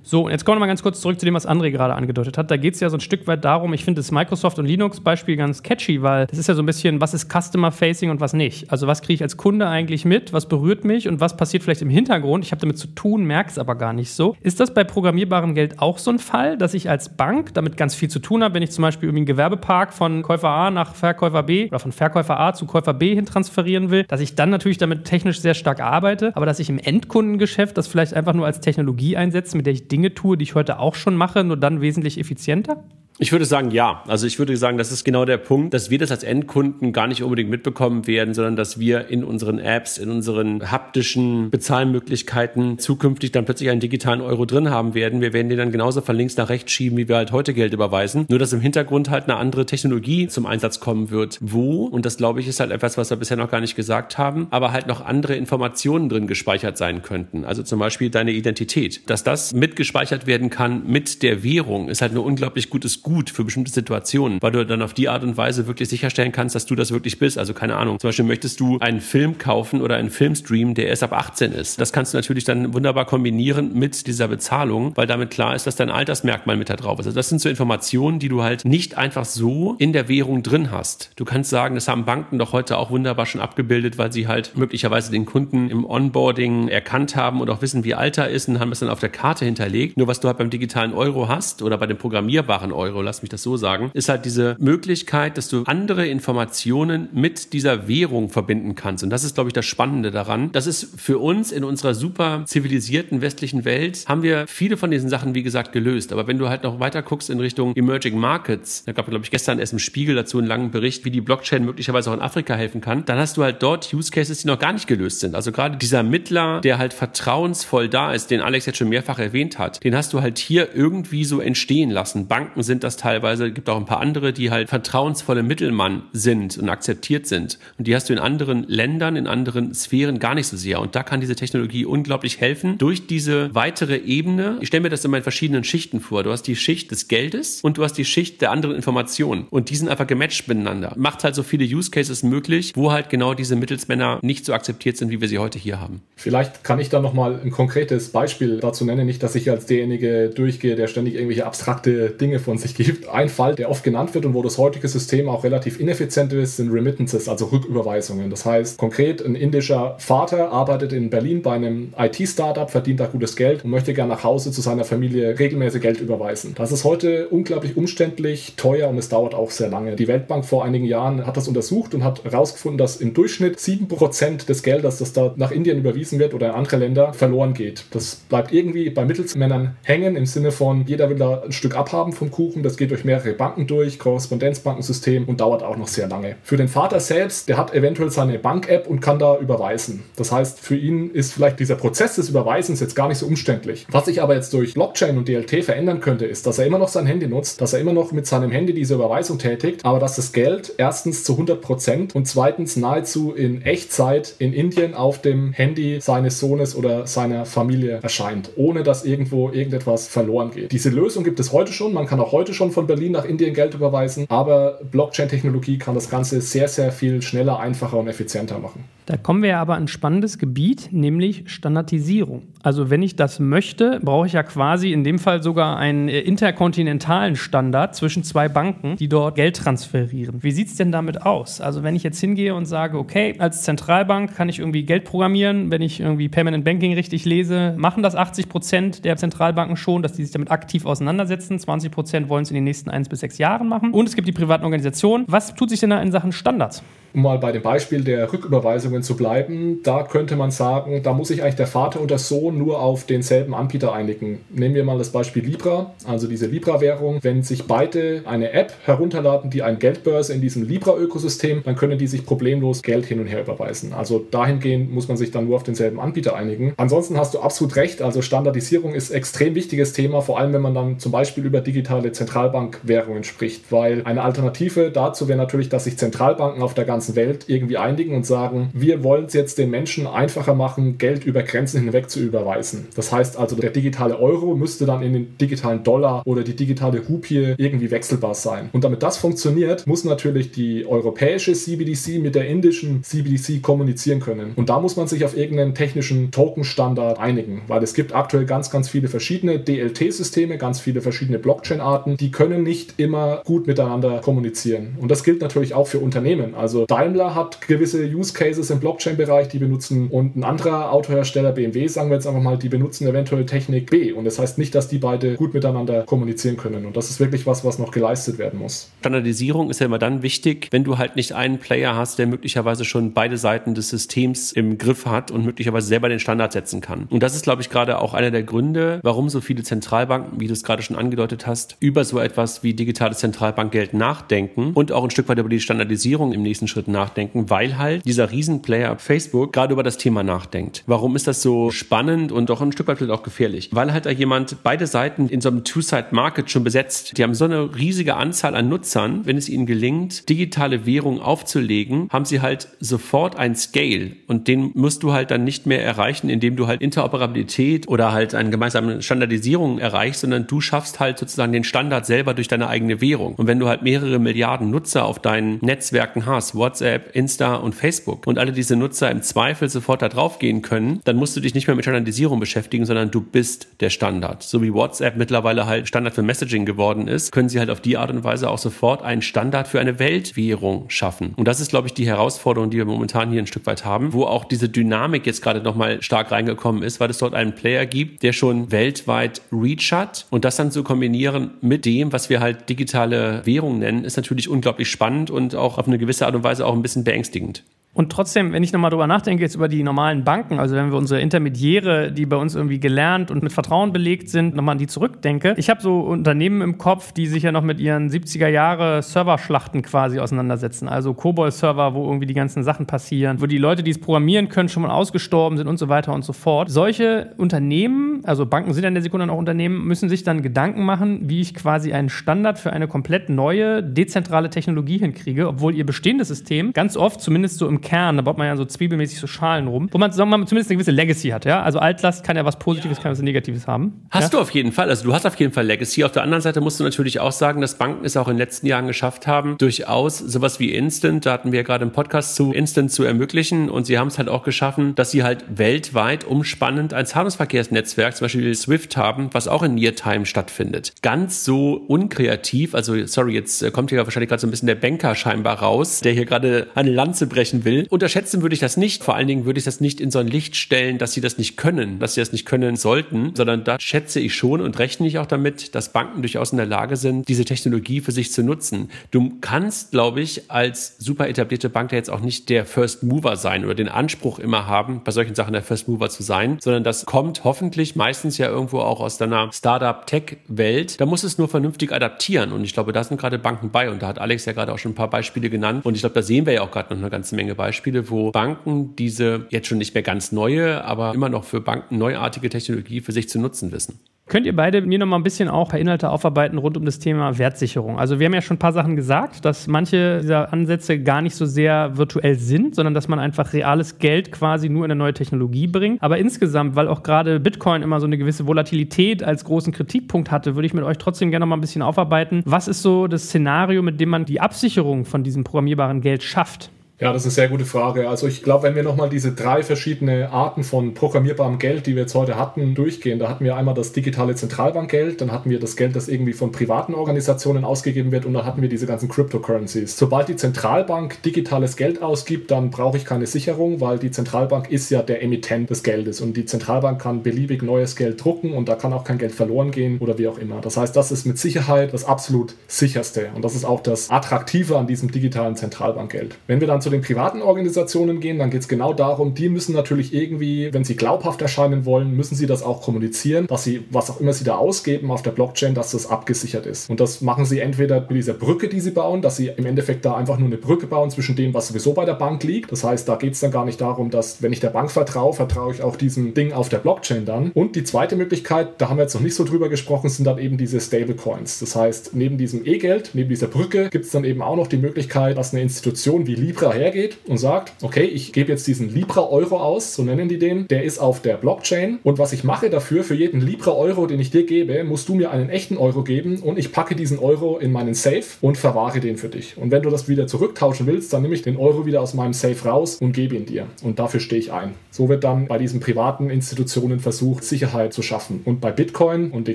So, jetzt kommen wir mal ganz kurz zurück zu dem, was André gerade angedeutet hat. Da geht es ja so ein Stück weit darum, ich finde das Microsoft und Linux-Beispiel ganz catchy, weil das ist ja so ein bisschen, was ist Customer-Facing und was nicht. Also was kriege ich als Kunde eigentlich mit, was berührt mich und was passiert vielleicht im Hintergrund. Ich habe damit zu tun, merke es aber gar nicht so. Ist das bei programmierbarem Geld auch so ein Fall, dass ich als Bank damit ganz viel zu tun habe, wenn ich zum Beispiel irgendwie einen Gewerbepark von Käufer A nach Verkäufer B oder von Verkäufer A zu Käufer B hin transferieren will, dass ich dann natürlich damit technisch sehr stark arbeite, aber dass ich im Endkundengeschäft das vielleicht einfach nur als Technologie einsetze, mit der ich Dinge tue, die ich heute auch schon mache, nur dann wesentlich effizienter? Ich würde sagen, ja. Also ich würde sagen, das ist genau der Punkt, dass wir das als Endkunden gar nicht unbedingt mitbekommen werden, sondern dass wir in unseren Apps, in unseren haptischen Bezahlmöglichkeiten zukünftig dann plötzlich einen digitalen Euro drin haben werden. Wir werden den dann genauso von links nach rechts schieben, wie wir halt heute Geld überweisen. Nur dass im Hintergrund halt eine andere Technologie zum Einsatz kommen wird. Wo, und das glaube ich ist halt etwas, was wir bisher noch gar nicht gesagt haben, aber halt noch andere Informationen drin gespeichert sein könnten. Also zum Beispiel deine Identität. Dass das mitgespeichert werden kann mit der Währung, ist halt ein unglaublich gutes gut für bestimmte Situationen, weil du dann auf die Art und Weise wirklich sicherstellen kannst, dass du das wirklich bist. Also keine Ahnung, zum Beispiel möchtest du einen Film kaufen oder einen Filmstream, der erst ab 18 ist. Das kannst du natürlich dann wunderbar kombinieren mit dieser Bezahlung, weil damit klar ist, dass dein Altersmerkmal mit da drauf ist. Also das sind so Informationen, die du halt nicht einfach so in der Währung drin hast. Du kannst sagen, das haben Banken doch heute auch wunderbar schon abgebildet, weil sie halt möglicherweise den Kunden im Onboarding erkannt haben und auch wissen, wie alt er ist und haben es dann auf der Karte hinterlegt. Nur was du halt beim digitalen Euro hast oder bei dem programmierbaren Euro, Euro, lass mich das so sagen, ist halt diese Möglichkeit, dass du andere Informationen mit dieser Währung verbinden kannst. Und das ist, glaube ich, das Spannende daran. Das ist für uns in unserer super zivilisierten westlichen Welt, haben wir viele von diesen Sachen, wie gesagt, gelöst. Aber wenn du halt noch weiter guckst in Richtung Emerging Markets, da gab es, glaube ich, gestern erst im Spiegel dazu einen langen Bericht, wie die Blockchain möglicherweise auch in Afrika helfen kann, dann hast du halt dort Use Cases, die noch gar nicht gelöst sind. Also gerade dieser Mittler, der halt vertrauensvoll da ist, den Alex jetzt schon mehrfach erwähnt hat, den hast du halt hier irgendwie so entstehen lassen. Banken sind das teilweise. Es gibt auch ein paar andere, die halt vertrauensvolle Mittelmann sind und akzeptiert sind. Und die hast du in anderen Ländern, in anderen Sphären gar nicht so sehr. Und da kann diese Technologie unglaublich helfen durch diese weitere Ebene. Ich stelle mir das immer in verschiedenen Schichten vor. Du hast die Schicht des Geldes und du hast die Schicht der anderen Informationen. Und die sind einfach gematcht miteinander. Macht halt so viele Use Cases möglich, wo halt genau diese Mittelsmänner nicht so akzeptiert sind, wie wir sie heute hier haben. Vielleicht kann ich da nochmal ein konkretes Beispiel dazu nennen. Nicht, dass ich als derjenige durchgehe, der ständig irgendwelche abstrakte Dinge von sich gibt. Ein Fall, der oft genannt wird und wo das heutige System auch relativ ineffizient ist, sind Remittances, also Rücküberweisungen. Das heißt, konkret ein indischer Vater arbeitet in Berlin bei einem IT-Startup, verdient da gutes Geld und möchte gerne nach Hause zu seiner Familie regelmäßig Geld überweisen. Das ist heute unglaublich umständlich, teuer und es dauert auch sehr lange. Die Weltbank vor einigen Jahren hat das untersucht und hat herausgefunden, dass im Durchschnitt 7% des Geldes, das da nach Indien überwiesen wird oder in andere Länder, verloren geht. Das bleibt irgendwie bei Mittelsmännern hängen im Sinne von, jeder will da ein Stück abhaben vom Kuchen, das geht durch mehrere Banken durch, Korrespondenzbankensystem und dauert auch noch sehr lange. Für den Vater selbst, der hat eventuell seine Bank-App und kann da überweisen. Das heißt, für ihn ist vielleicht dieser Prozess des Überweisens jetzt gar nicht so umständlich. Was sich aber jetzt durch Blockchain und DLT verändern könnte, ist, dass er immer noch sein Handy nutzt, dass er immer noch mit seinem Handy diese Überweisung tätigt, aber dass das Geld erstens zu 100 Prozent und zweitens nahezu in Echtzeit in Indien auf dem Handy seines Sohnes oder seiner Familie erscheint, ohne dass irgendwo irgendetwas verloren geht. Diese Lösung gibt es heute schon. Man kann auch heute schon von Berlin nach Indien Geld überweisen, aber Blockchain-Technologie kann das Ganze sehr, sehr viel schneller, einfacher und effizienter machen. Da kommen wir aber an ein spannendes Gebiet, nämlich Standardisierung. Also wenn ich das möchte, brauche ich ja quasi in dem Fall sogar einen äh, interkontinentalen Standard zwischen zwei Banken, die dort Geld transferieren. Wie sieht es denn damit aus? Also wenn ich jetzt hingehe und sage, okay, als Zentralbank kann ich irgendwie Geld programmieren, wenn ich irgendwie Permanent Banking richtig lese, machen das 80 Prozent der Zentralbanken schon, dass die sich damit aktiv auseinandersetzen. 20 Prozent wollen es in den nächsten eins bis sechs Jahren machen. Und es gibt die privaten Organisationen. Was tut sich denn da in Sachen Standards? Um mal bei dem Beispiel der Rücküberweisungen zu bleiben, da könnte man sagen, da muss sich eigentlich der Vater und der Sohn nur auf denselben Anbieter einigen. Nehmen wir mal das Beispiel Libra, also diese Libra-Währung. Wenn sich beide eine App herunterladen, die ein Geldbörse in diesem Libra-Ökosystem, dann können die sich problemlos Geld hin und her überweisen. Also dahingehend muss man sich dann nur auf denselben Anbieter einigen. Ansonsten hast du absolut recht, also Standardisierung ist extrem wichtiges Thema, vor allem wenn man dann zum Beispiel über digitale Zentralbankwährungen spricht, weil eine Alternative dazu wäre natürlich, dass sich Zentralbanken auf der ganzen ganzen Welt irgendwie einigen und sagen, wir wollen es jetzt den Menschen einfacher machen, Geld über Grenzen hinweg zu überweisen. Das heißt also, der digitale Euro müsste dann in den digitalen Dollar oder die digitale Rupie irgendwie wechselbar sein. Und damit das funktioniert, muss natürlich die europäische CBDC mit der indischen CBDC kommunizieren können. Und da muss man sich auf irgendeinen technischen Token-Standard einigen, weil es gibt aktuell ganz, ganz viele verschiedene DLT-Systeme, ganz viele verschiedene Blockchain-Arten, die können nicht immer gut miteinander kommunizieren. Und das gilt natürlich auch für Unternehmen. Also Daimler hat gewisse Use Cases im Blockchain-Bereich, die benutzen und ein anderer Autohersteller, BMW, sagen wir jetzt einfach mal, die benutzen eventuell Technik B. Und das heißt nicht, dass die beide gut miteinander kommunizieren können. Und das ist wirklich was, was noch geleistet werden muss. Standardisierung ist ja immer dann wichtig, wenn du halt nicht einen Player hast, der möglicherweise schon beide Seiten des Systems im Griff hat und möglicherweise selber den Standard setzen kann. Und das ist, glaube ich, gerade auch einer der Gründe, warum so viele Zentralbanken, wie du es gerade schon angedeutet hast, über so etwas wie digitales Zentralbankgeld nachdenken und auch ein Stück weit über die Standardisierung im nächsten Schritt Schritt nachdenken, weil halt dieser Riesenplayer Facebook gerade über das Thema nachdenkt. Warum ist das so spannend und doch ein Stück weit auch gefährlich? Weil halt da jemand beide Seiten in so einem Two-Side-Market schon besetzt. Die haben so eine riesige Anzahl an Nutzern. Wenn es ihnen gelingt, digitale Währung aufzulegen, haben sie halt sofort ein Scale und den musst du halt dann nicht mehr erreichen, indem du halt Interoperabilität oder halt eine gemeinsame Standardisierung erreichst, sondern du schaffst halt sozusagen den Standard selber durch deine eigene Währung. Und wenn du halt mehrere Milliarden Nutzer auf deinen Netzwerken hast, WhatsApp, Insta und Facebook und alle diese Nutzer im Zweifel sofort da drauf gehen können, dann musst du dich nicht mehr mit Standardisierung beschäftigen, sondern du bist der Standard. So wie WhatsApp mittlerweile halt Standard für Messaging geworden ist, können sie halt auf die Art und Weise auch sofort einen Standard für eine Weltwährung schaffen. Und das ist, glaube ich, die Herausforderung, die wir momentan hier ein Stück weit haben, wo auch diese Dynamik jetzt gerade nochmal stark reingekommen ist, weil es dort einen Player gibt, der schon weltweit Reach hat und das dann zu kombinieren mit dem, was wir halt digitale Währung nennen, ist natürlich unglaublich spannend und auch auf eine gewisse Art und Weise auch ein bisschen beängstigend. Und trotzdem, wenn ich nochmal drüber nachdenke, jetzt über die normalen Banken, also wenn wir unsere Intermediäre, die bei uns irgendwie gelernt und mit Vertrauen belegt sind, nochmal an die zurückdenke. Ich habe so Unternehmen im Kopf, die sich ja noch mit ihren 70er Jahre Serverschlachten quasi auseinandersetzen. Also COBOL-Server, wo irgendwie die ganzen Sachen passieren, wo die Leute, die es programmieren können, schon mal ausgestorben sind und so weiter und so fort. Solche Unternehmen, also Banken sind ja in der Sekunde auch Unternehmen, müssen sich dann Gedanken machen, wie ich quasi einen Standard für eine komplett neue, dezentrale Technologie hinkriege, obwohl ihr bestehendes System ganz oft, zumindest so im Kern, da baut man ja so zwiebelmäßig so Schalen rum, wo man, sagen wir mal, zumindest eine gewisse Legacy hat, ja? Also Altlast kann ja was Positives, ja. kann was Negatives haben. Hast ja? du auf jeden Fall, also du hast auf jeden Fall Legacy. Auf der anderen Seite musst du natürlich auch sagen, dass Banken es auch in den letzten Jahren geschafft haben, durchaus sowas wie Instant, da hatten wir ja gerade im Podcast zu, Instant zu ermöglichen und sie haben es halt auch geschaffen, dass sie halt weltweit umspannend ein Zahlungsverkehrsnetzwerk, zum Beispiel SWIFT haben, was auch in Near-Time stattfindet. Ganz so unkreativ, also sorry, jetzt kommt hier wahrscheinlich gerade so ein bisschen der Banker scheinbar raus, der hier gerade eine Lanze brechen will will. Unterschätzen würde ich das nicht. Vor allen Dingen würde ich das nicht in so ein Licht stellen, dass sie das nicht können, dass sie das nicht können sollten, sondern da schätze ich schon und rechne ich auch damit, dass Banken durchaus in der Lage sind, diese Technologie für sich zu nutzen. Du kannst, glaube ich, als super etablierte Bank da jetzt auch nicht der First Mover sein oder den Anspruch immer haben, bei solchen Sachen der First Mover zu sein, sondern das kommt hoffentlich meistens ja irgendwo auch aus deiner Startup-Tech-Welt. Da muss es nur vernünftig adaptieren und ich glaube, da sind gerade Banken bei und da hat Alex ja gerade auch schon ein paar Beispiele genannt und ich glaube, da sehen wir ja auch gerade noch eine ganze Menge Beispiele, wo Banken diese jetzt schon nicht mehr ganz neue, aber immer noch für Banken neuartige Technologie für sich zu nutzen wissen. Könnt ihr beide mir noch mal ein bisschen auch Inhalte aufarbeiten rund um das Thema Wertsicherung? Also wir haben ja schon ein paar Sachen gesagt, dass manche dieser Ansätze gar nicht so sehr virtuell sind, sondern dass man einfach reales Geld quasi nur in eine neue Technologie bringt. Aber insgesamt, weil auch gerade Bitcoin immer so eine gewisse Volatilität als großen Kritikpunkt hatte, würde ich mit euch trotzdem gerne noch mal ein bisschen aufarbeiten. Was ist so das Szenario, mit dem man die Absicherung von diesem programmierbaren Geld schafft? Ja, das ist eine sehr gute Frage. Also ich glaube, wenn wir nochmal diese drei verschiedene Arten von programmierbarem Geld, die wir jetzt heute hatten, durchgehen, da hatten wir einmal das digitale Zentralbankgeld, dann hatten wir das Geld, das irgendwie von privaten Organisationen ausgegeben wird und dann hatten wir diese ganzen Cryptocurrencies. Sobald die Zentralbank digitales Geld ausgibt, dann brauche ich keine Sicherung, weil die Zentralbank ist ja der Emittent des Geldes und die Zentralbank kann beliebig neues Geld drucken und da kann auch kein Geld verloren gehen oder wie auch immer. Das heißt, das ist mit Sicherheit das absolut sicherste und das ist auch das Attraktive an diesem digitalen Zentralbankgeld. Wenn wir dann zu den privaten Organisationen gehen, dann geht es genau darum, die müssen natürlich irgendwie, wenn sie glaubhaft erscheinen wollen, müssen sie das auch kommunizieren, dass sie, was auch immer sie da ausgeben auf der Blockchain, dass das abgesichert ist. Und das machen sie entweder mit dieser Brücke, die sie bauen, dass sie im Endeffekt da einfach nur eine Brücke bauen zwischen dem, was sowieso bei der Bank liegt. Das heißt, da geht es dann gar nicht darum, dass, wenn ich der Bank vertraue, vertraue ich auch diesem Ding auf der Blockchain dann. Und die zweite Möglichkeit, da haben wir jetzt noch nicht so drüber gesprochen, sind dann eben diese Stablecoins. Das heißt, neben diesem E-Geld, neben dieser Brücke, gibt es dann eben auch noch die Möglichkeit, dass eine Institution wie Libra hergeht und sagt, okay, ich gebe jetzt diesen Libra-Euro aus, so nennen die den, der ist auf der Blockchain und was ich mache dafür, für jeden Libra-Euro, den ich dir gebe, musst du mir einen echten Euro geben und ich packe diesen Euro in meinen Safe und verwahre den für dich. Und wenn du das wieder zurücktauschen willst, dann nehme ich den Euro wieder aus meinem Safe raus und gebe ihn dir. Und dafür stehe ich ein. So wird dann bei diesen privaten Institutionen versucht, Sicherheit zu schaffen. Und bei Bitcoin und den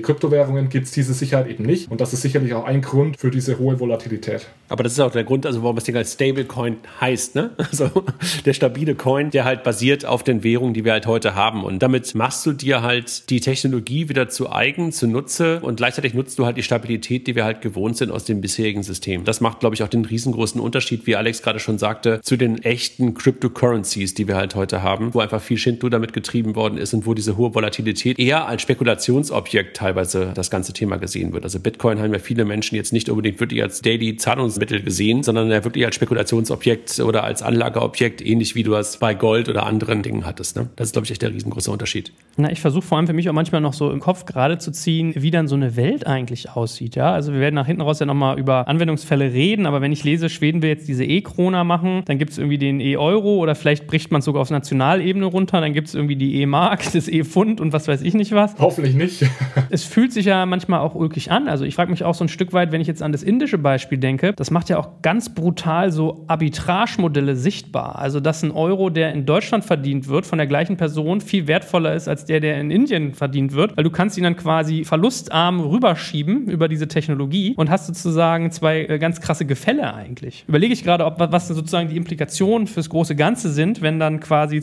Kryptowährungen gibt es diese Sicherheit eben nicht. Und das ist sicherlich auch ein Grund für diese hohe Volatilität. Aber das ist auch der Grund, also warum das Ding als Stablecoin heißt, ne? [LAUGHS] Also der stabile Coin, der halt basiert auf den Währungen, die wir halt heute haben. Und damit machst du dir halt die Technologie wieder zu eigen, zu Nutze und gleichzeitig nutzt du halt die Stabilität, die wir halt gewohnt sind aus dem bisherigen System. Das macht, glaube ich, auch den riesengroßen Unterschied, wie Alex gerade schon sagte, zu den echten Cryptocurrencies, die wir halt heute haben, wo einfach viel Schindluder damit getrieben worden ist und wo diese hohe Volatilität eher als Spekulationsobjekt teilweise das ganze Thema gesehen wird. Also Bitcoin haben ja viele Menschen jetzt nicht unbedingt wirklich als Daily Zahlungsmittel gesehen, sondern ja wirklich als Spekulationsobjekt oder als Anlageobjekt, ähnlich wie du das bei Gold oder anderen Dingen hattest. Ne? Das ist, glaube ich, echt der riesengroße Unterschied. Na, ich versuche vor allem für mich auch manchmal noch so im Kopf gerade zu ziehen, wie dann so eine Welt eigentlich aussieht. Ja, also wir werden nach hinten raus ja nochmal über Anwendungsfälle reden, aber wenn ich lese, Schweden will jetzt diese E-Krona machen, dann gibt es irgendwie den E-Euro oder vielleicht bricht man es sogar auf Nationalebene runter, dann gibt es irgendwie die E-Mark, das E-Pfund und was weiß ich nicht was. Hoffentlich nicht. [LAUGHS] es fühlt sich ja manchmal auch ulkig an. Also ich frage mich auch so ein Stück weit, wenn ich jetzt an das indische Beispiel denke, das macht ja auch ganz brutal so Arbitragemodelle sichtbar. Also dass ein Euro, der in Deutschland verdient wird, von der gleichen Person viel wertvoller ist als der, der in Indien verdient wird, weil du kannst ihn dann quasi verlustarm rüberschieben über diese Technologie und hast sozusagen zwei äh, ganz krasse Gefälle eigentlich. Überlege ich gerade, ob was sozusagen die Implikationen fürs große Ganze sind, wenn dann quasi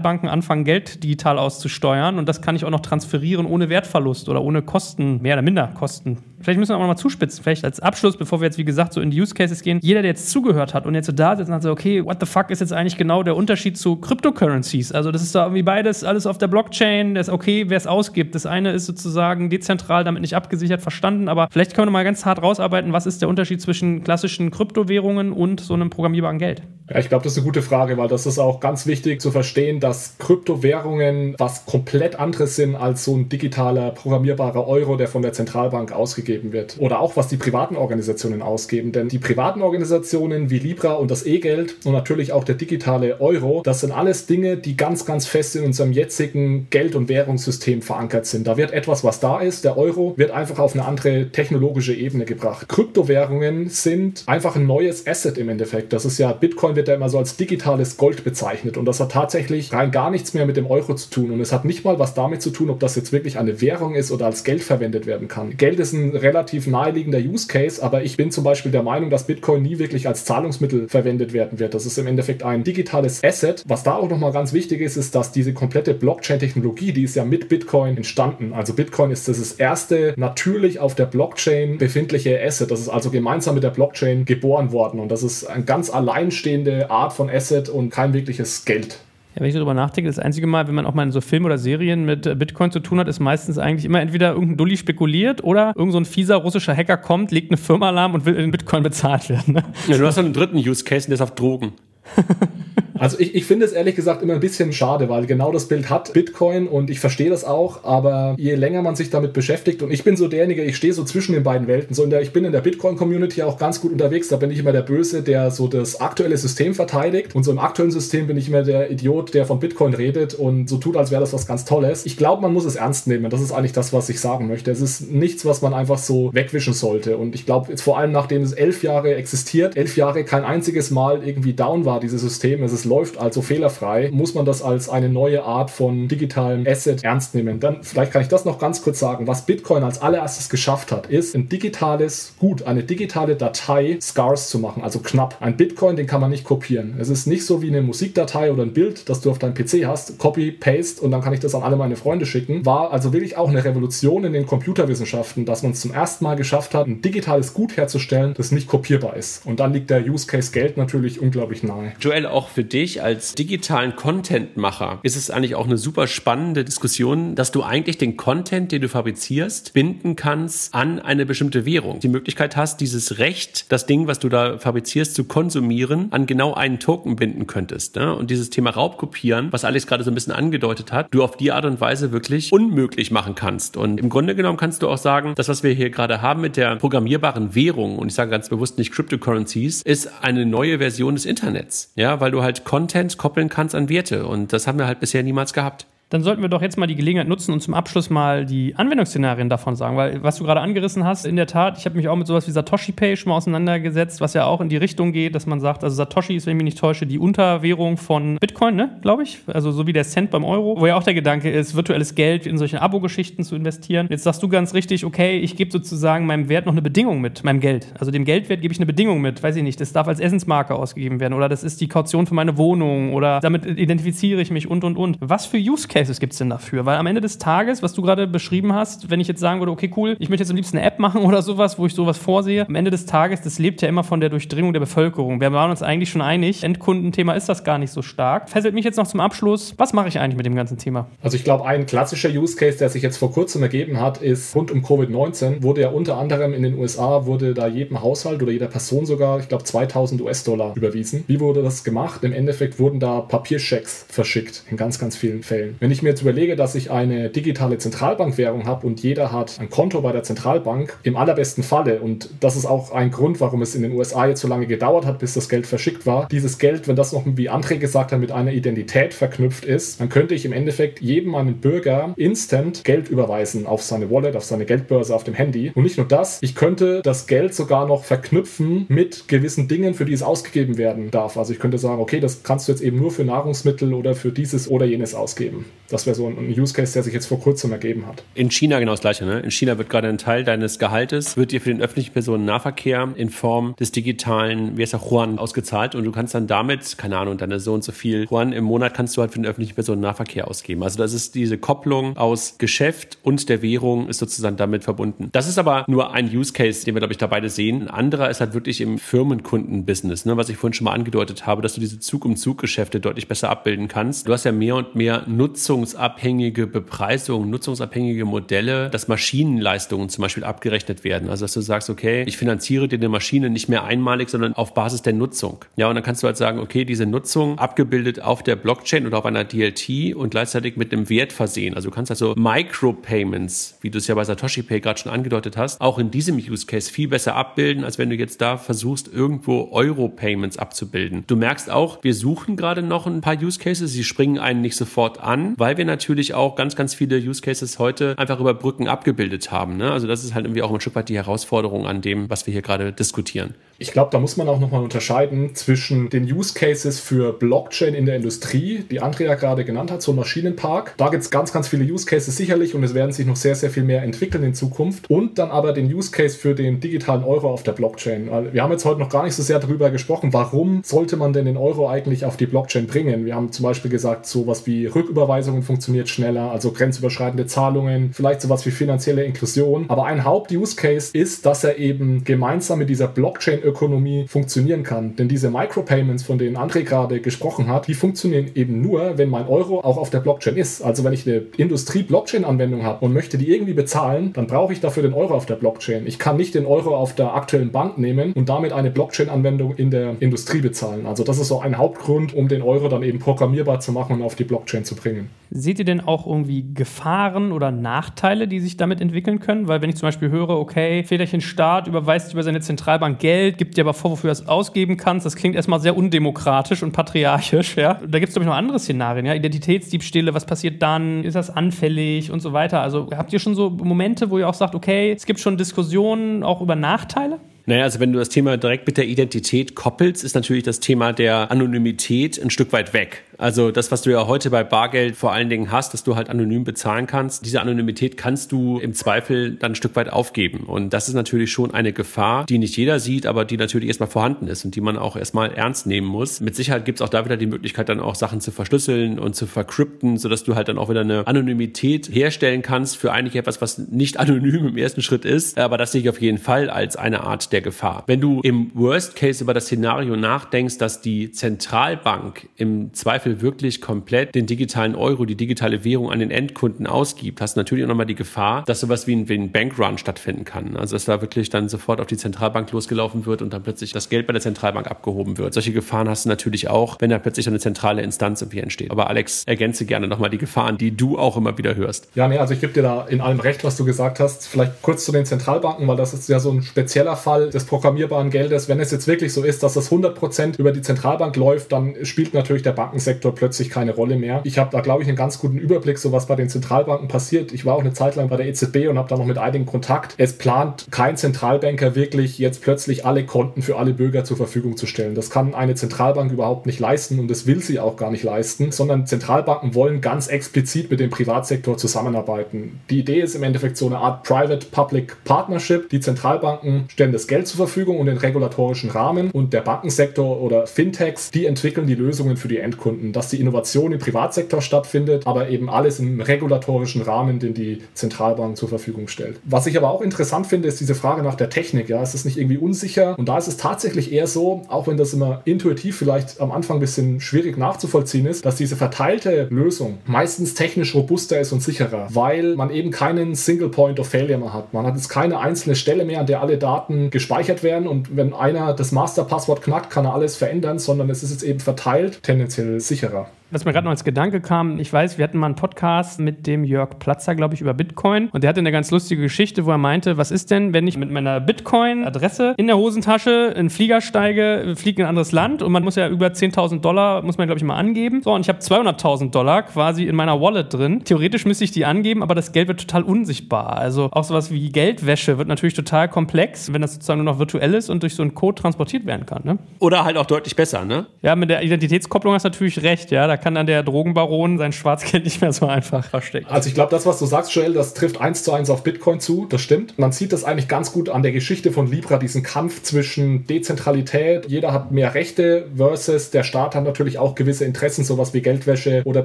Zentralbanken anfangen, Geld digital auszusteuern und das kann ich auch noch transferieren ohne Wertverlust oder ohne Kosten, mehr oder minder Kosten. Vielleicht müssen wir auch noch mal zuspitzen, vielleicht als Abschluss, bevor wir jetzt wie gesagt so in die Use Cases gehen. Jeder, der jetzt zugehört hat und jetzt so da sitzt und hat so, okay, what the fuck ist jetzt eigentlich genau der Unterschied zu Cryptocurrencies? Also das ist da irgendwie beides alles auf der Blockchain, das ist okay, wer es ausgibt. Das eine ist sozusagen dezentral, damit nicht abgesichert, verstanden, aber vielleicht können wir mal ganz hart rausarbeiten, was ist der Unterschied zwischen klassischen Kryptowährungen und so einem programmierbaren Geld? Ja, ich glaube, das ist eine gute Frage, weil das ist auch ganz wichtig zu verstehen, dass Kryptowährungen was komplett anderes sind als so ein digitaler programmierbarer Euro, der von der Zentralbank ausgegeben wird. Oder auch was die privaten Organisationen ausgeben. Denn die privaten Organisationen wie Libra und das E-Geld und natürlich auch der digitale Euro, das sind alles Dinge, die ganz, ganz fest in unserem jetzigen Geld- und Währungssystem verankert sind. Da wird etwas, was da ist, der Euro, wird einfach auf eine andere technologische Ebene gebracht. Kryptowährungen sind einfach ein neues Asset im Endeffekt. Das ist ja Bitcoin wird ja immer so als digitales Gold bezeichnet und das hat tatsächlich rein gar nichts mehr mit dem Euro zu tun und es hat nicht mal was damit zu tun, ob das jetzt wirklich eine Währung ist oder als Geld verwendet werden kann. Geld ist ein relativ naheliegender Use Case, aber ich bin zum Beispiel der Meinung, dass Bitcoin nie wirklich als Zahlungsmittel verwendet werden wird. Das ist im Endeffekt ein digitales Asset. Was da auch nochmal ganz wichtig ist, ist, dass diese komplette Blockchain-Technologie, die ist ja mit Bitcoin entstanden. Also Bitcoin ist das erste natürlich auf der Blockchain befindliche Asset. Das ist also gemeinsam mit der Blockchain geboren worden und das ist eine ganz alleinstehende Art von Asset und kein wirkliches Geld. Ja, wenn ich darüber nachdenke, das einzige Mal, wenn man auch mal in so Filmen oder Serien mit äh, Bitcoin zu tun hat, ist meistens eigentlich immer entweder irgendein Dulli spekuliert oder irgend so fieser russischer Hacker kommt, legt eine Firma alarm und will in Bitcoin bezahlt werden. Ne? Ja, du hast einen dritten Use Case, der ist auf Drogen. [LAUGHS] Also ich, ich finde es ehrlich gesagt immer ein bisschen schade, weil genau das Bild hat Bitcoin und ich verstehe das auch, aber je länger man sich damit beschäftigt und ich bin so derjenige, ich stehe so zwischen den beiden Welten, so in der, ich bin in der Bitcoin-Community auch ganz gut unterwegs, da bin ich immer der Böse, der so das aktuelle System verteidigt und so im aktuellen System bin ich immer der Idiot, der von Bitcoin redet und so tut, als wäre das was ganz Tolles. Ich glaube, man muss es ernst nehmen, das ist eigentlich das, was ich sagen möchte. Es ist nichts, was man einfach so wegwischen sollte und ich glaube, jetzt vor allem nachdem es elf Jahre existiert, elf Jahre kein einziges Mal irgendwie down war, dieses System, es läuft also fehlerfrei, muss man das als eine neue Art von digitalem Asset ernst nehmen. Dann vielleicht kann ich das noch ganz kurz sagen. Was Bitcoin als allererstes geschafft hat, ist ein digitales Gut, eine digitale Datei scarce zu machen, also knapp. Ein Bitcoin, den kann man nicht kopieren. Es ist nicht so wie eine Musikdatei oder ein Bild, das du auf deinem PC hast, Copy, Paste und dann kann ich das an alle meine Freunde schicken. War also wirklich auch eine Revolution in den Computerwissenschaften, dass man es zum ersten Mal geschafft hat, ein digitales Gut herzustellen, das nicht kopierbar ist. Und dann liegt der Use Case Geld natürlich unglaublich nahe. Joel, auch für dich als digitalen Contentmacher ist es eigentlich auch eine super spannende Diskussion, dass du eigentlich den Content, den du fabrizierst, binden kannst an eine bestimmte Währung. Die Möglichkeit hast, dieses Recht, das Ding, was du da fabrizierst, zu konsumieren, an genau einen Token binden könntest. Ne? Und dieses Thema Raubkopieren, was Alex gerade so ein bisschen angedeutet hat, du auf die Art und Weise wirklich unmöglich machen kannst. Und im Grunde genommen kannst du auch sagen, das, was wir hier gerade haben mit der programmierbaren Währung, und ich sage ganz bewusst nicht Cryptocurrencies, ist eine neue Version des Internets. Ja, weil du halt Content koppeln kannst an Werte. Und das haben wir halt bisher niemals gehabt. Dann sollten wir doch jetzt mal die Gelegenheit nutzen und zum Abschluss mal die Anwendungsszenarien davon sagen, weil was du gerade angerissen hast, in der Tat, ich habe mich auch mit sowas wie Satoshi Pay schon mal auseinandergesetzt, was ja auch in die Richtung geht, dass man sagt, also Satoshi ist, wenn ich mich nicht täusche, die Unterwährung von Bitcoin, ne, glaube ich, also so wie der Cent beim Euro, wo ja auch der Gedanke ist, virtuelles Geld in solche Abo-Geschichten zu investieren. Jetzt sagst du ganz richtig, okay, ich gebe sozusagen meinem Wert noch eine Bedingung mit, meinem Geld. Also dem Geldwert gebe ich eine Bedingung mit, weiß ich nicht, das darf als Essensmarke ausgegeben werden oder das ist die Kaution für meine Wohnung oder damit identifiziere ich mich und und und. Was für Use Cases gibt es denn dafür? Weil am Ende des Tages, was du gerade beschrieben hast, wenn ich jetzt sagen würde, okay, cool, ich möchte jetzt am liebsten eine App machen [LAUGHS] oder sowas, wo ich sowas vorsehe, am Ende des Tages, das lebt ja immer von der Durchdringung der Bevölkerung. Wir waren uns eigentlich schon einig, Endkundenthema ist das gar nicht so stark. Fesselt mich jetzt noch zum Abschluss, was mache ich eigentlich mit dem ganzen Thema? Also ich glaube, ein klassischer Use Case, der sich jetzt vor kurzem ergeben hat, ist rund um Covid-19, wurde ja unter anderem in den USA, wurde da jedem Haushalt oder jeder Person sogar, ich glaube, 2000 US-Dollar überwiesen. Wie wurde das gemacht? Im Endeffekt wurden da Papierchecks verschickt, in ganz, ganz vielen Fällen. Wenn ich mir jetzt überlege, dass ich eine digitale Zentralbankwährung habe und jeder hat ein Konto bei der Zentralbank, im allerbesten Falle, und das ist auch ein Grund, warum es in den USA jetzt so lange gedauert hat, bis das Geld verschickt war, dieses Geld, wenn das noch, wie André gesagt hat, mit einer Identität verknüpft ist, dann könnte ich im Endeffekt jedem meinen Bürger instant Geld überweisen auf seine Wallet, auf seine Geldbörse, auf dem Handy. Und nicht nur das, ich könnte das Geld sogar noch verknüpfen mit gewissen Dingen, für die es ausgegeben werden darf. Also ich könnte sagen, okay, das kannst du jetzt eben nur für Nahrungsmittel oder für dieses oder jenes ausgeben. Das wäre so ein Use Case, der sich jetzt vor kurzem ergeben hat. In China genau das gleiche. Ne? In China wird gerade ein Teil deines Gehaltes, wird dir für den öffentlichen Personennahverkehr in Form des digitalen, wie heißt der, Yuan ausgezahlt und du kannst dann damit, keine Ahnung, deine so und so viel Yuan im Monat kannst du halt für den öffentlichen Personennahverkehr ausgeben. Also das ist diese Kopplung aus Geschäft und der Währung ist sozusagen damit verbunden. Das ist aber nur ein Use Case, den wir, glaube ich, da beide sehen. Ein anderer ist halt wirklich im Firmenkundenbusiness, ne? was ich vorhin schon mal angedeutet habe, dass du diese Zug-um-Zug-Geschäfte deutlich besser abbilden kannst. Du hast ja mehr und mehr nutzungsabhängige Bepreisung, nutzungsabhängige Modelle, dass Maschinenleistungen zum Beispiel abgerechnet werden. Also dass du sagst, okay, ich finanziere dir eine Maschine nicht mehr einmalig, sondern auf Basis der Nutzung. Ja, und dann kannst du halt sagen, okay, diese Nutzung abgebildet auf der Blockchain oder auf einer DLT und gleichzeitig mit einem Wert versehen. Also du kannst also Micropayments, wie du es ja bei Satoshi Pay gerade schon angedeutet hast, auch in diesem Use Case viel besser abbilden, als wenn du jetzt da versuchst, irgendwo Euro-Payments abzubilden. Du merkst auch, wir suchen gerade noch ein paar Use Cases. Sie springen einen nicht sofort an, weil wir natürlich auch ganz, ganz viele Use Cases heute einfach über Brücken abgebildet haben. Ne? Also das ist halt irgendwie auch ein Stück weit die Herausforderung an dem, was wir hier gerade diskutieren. Ich glaube, da muss man auch nochmal unterscheiden zwischen den Use Cases für Blockchain in der Industrie, die Andrea gerade genannt hat, so Maschinenpark. Da gibt es ganz, ganz viele Use Cases sicherlich und es werden sich noch sehr, sehr viel mehr entwickeln in Zukunft. Und dann aber den Use Case für den digitalen Euro auf der Blockchain. Wir haben jetzt heute noch gar nicht so sehr darüber gesprochen, warum sollte man denn den Euro eigentlich auf die Blockchain bringen. Wir haben zum Beispiel gesagt, sowas wie Rücküberweisungen funktioniert schneller, also grenzüberschreitende Zahlungen, vielleicht sowas wie finanzielle Inklusion. Aber ein Haupt-Use Case ist, dass er eben gemeinsam mit dieser Blockchain Ökonomie funktionieren kann. Denn diese Micropayments, von denen André gerade gesprochen hat, die funktionieren eben nur, wenn mein Euro auch auf der Blockchain ist. Also wenn ich eine Industrie-Blockchain-Anwendung habe und möchte die irgendwie bezahlen, dann brauche ich dafür den Euro auf der Blockchain. Ich kann nicht den Euro auf der aktuellen Bank nehmen und damit eine Blockchain-Anwendung in der Industrie bezahlen. Also das ist so ein Hauptgrund, um den Euro dann eben programmierbar zu machen und auf die Blockchain zu bringen. Seht ihr denn auch irgendwie Gefahren oder Nachteile, die sich damit entwickeln können? Weil wenn ich zum Beispiel höre, okay, Federchen Staat überweist über seine Zentralbank Geld, gibt dir aber vor, wofür du das ausgeben kannst, das klingt erstmal sehr undemokratisch und patriarchisch, ja. Da gibt es, glaube ich, noch andere Szenarien, ja. Identitätsdiebstähle, was passiert dann? Ist das anfällig und so weiter? Also habt ihr schon so Momente, wo ihr auch sagt, okay, es gibt schon Diskussionen auch über Nachteile? Naja, also wenn du das Thema direkt mit der Identität koppelst, ist natürlich das Thema der Anonymität ein Stück weit weg. Also das, was du ja heute bei Bargeld vor allen Dingen hast, dass du halt anonym bezahlen kannst, diese Anonymität kannst du im Zweifel dann ein Stück weit aufgeben. Und das ist natürlich schon eine Gefahr, die nicht jeder sieht, aber die natürlich erstmal vorhanden ist und die man auch erstmal ernst nehmen muss. Mit Sicherheit gibt es auch da wieder die Möglichkeit, dann auch Sachen zu verschlüsseln und zu vercrypten, sodass du halt dann auch wieder eine Anonymität herstellen kannst für eigentlich etwas, was nicht [LAUGHS] anonym im ersten Schritt ist. Aber das sehe ich auf jeden Fall als eine Art der Gefahr. Wenn du im Worst Case über das Szenario nachdenkst, dass die Zentralbank im Zweifel wirklich komplett den digitalen Euro, die digitale Währung an den Endkunden ausgibt, hast du natürlich auch nochmal die Gefahr, dass sowas wie ein, wie ein Bankrun stattfinden kann. Also dass da wirklich dann sofort auf die Zentralbank losgelaufen wird und dann plötzlich das Geld bei der Zentralbank abgehoben wird. Solche Gefahren hast du natürlich auch, wenn da plötzlich eine zentrale Instanz irgendwie entsteht. Aber Alex, ergänze gerne nochmal die Gefahren, die du auch immer wieder hörst. Ja, nee, also ich gebe dir da in allem recht, was du gesagt hast. Vielleicht kurz zu den Zentralbanken, weil das ist ja so ein spezieller Fall des programmierbaren Geldes. Wenn es jetzt wirklich so ist, dass das 100% über die Zentralbank läuft, dann spielt natürlich der Bankensektor Sektor plötzlich keine Rolle mehr. Ich habe da, glaube ich, einen ganz guten Überblick, so was bei den Zentralbanken passiert. Ich war auch eine Zeit lang bei der EZB und habe da noch mit einigen Kontakt. Es plant kein Zentralbanker wirklich jetzt plötzlich alle Konten für alle Bürger zur Verfügung zu stellen. Das kann eine Zentralbank überhaupt nicht leisten und das will sie auch gar nicht leisten, sondern Zentralbanken wollen ganz explizit mit dem Privatsektor zusammenarbeiten. Die Idee ist im Endeffekt so eine Art Private-Public Partnership. Die Zentralbanken stellen das Geld zur Verfügung und den regulatorischen Rahmen und der Bankensektor oder Fintechs, die entwickeln die Lösungen für die Endkunden dass die Innovation im Privatsektor stattfindet, aber eben alles im regulatorischen Rahmen, den die Zentralbank zur Verfügung stellt. Was ich aber auch interessant finde, ist diese Frage nach der Technik. Ja, ist es nicht irgendwie unsicher? Und da ist es tatsächlich eher so, auch wenn das immer intuitiv vielleicht am Anfang ein bisschen schwierig nachzuvollziehen ist, dass diese verteilte Lösung meistens technisch robuster ist und sicherer, weil man eben keinen Single Point of Failure mehr hat. Man hat jetzt keine einzelne Stelle mehr, an der alle Daten gespeichert werden und wenn einer das Masterpasswort knackt, kann er alles verändern, sondern es ist jetzt eben verteilt, tendenziell sicher sicherer. Was mir gerade noch als Gedanke kam, ich weiß, wir hatten mal einen Podcast mit dem Jörg Platzer, glaube ich, über Bitcoin. Und der hatte eine ganz lustige Geschichte, wo er meinte, was ist denn, wenn ich mit meiner Bitcoin-Adresse in der Hosentasche in Flieger steige, fliege in ein anderes Land und man muss ja über 10.000 Dollar, muss man, glaube ich, mal angeben. So, und ich habe 200.000 Dollar quasi in meiner Wallet drin. Theoretisch müsste ich die angeben, aber das Geld wird total unsichtbar. Also auch sowas wie Geldwäsche wird natürlich total komplex, wenn das sozusagen nur noch virtuell ist und durch so einen Code transportiert werden kann. Ne? Oder halt auch deutlich besser, ne? Ja, mit der Identitätskopplung hast du natürlich recht, ja. Da kann dann der Drogenbaron sein Schwarzgeld [LAUGHS] nicht mehr so einfach verstecken. Also ich glaube, das, was du sagst, Joel, das trifft eins zu eins auf Bitcoin zu, das stimmt. Man sieht das eigentlich ganz gut an der Geschichte von Libra, diesen Kampf zwischen Dezentralität, jeder hat mehr Rechte versus der Staat hat natürlich auch gewisse Interessen, sowas wie Geldwäsche oder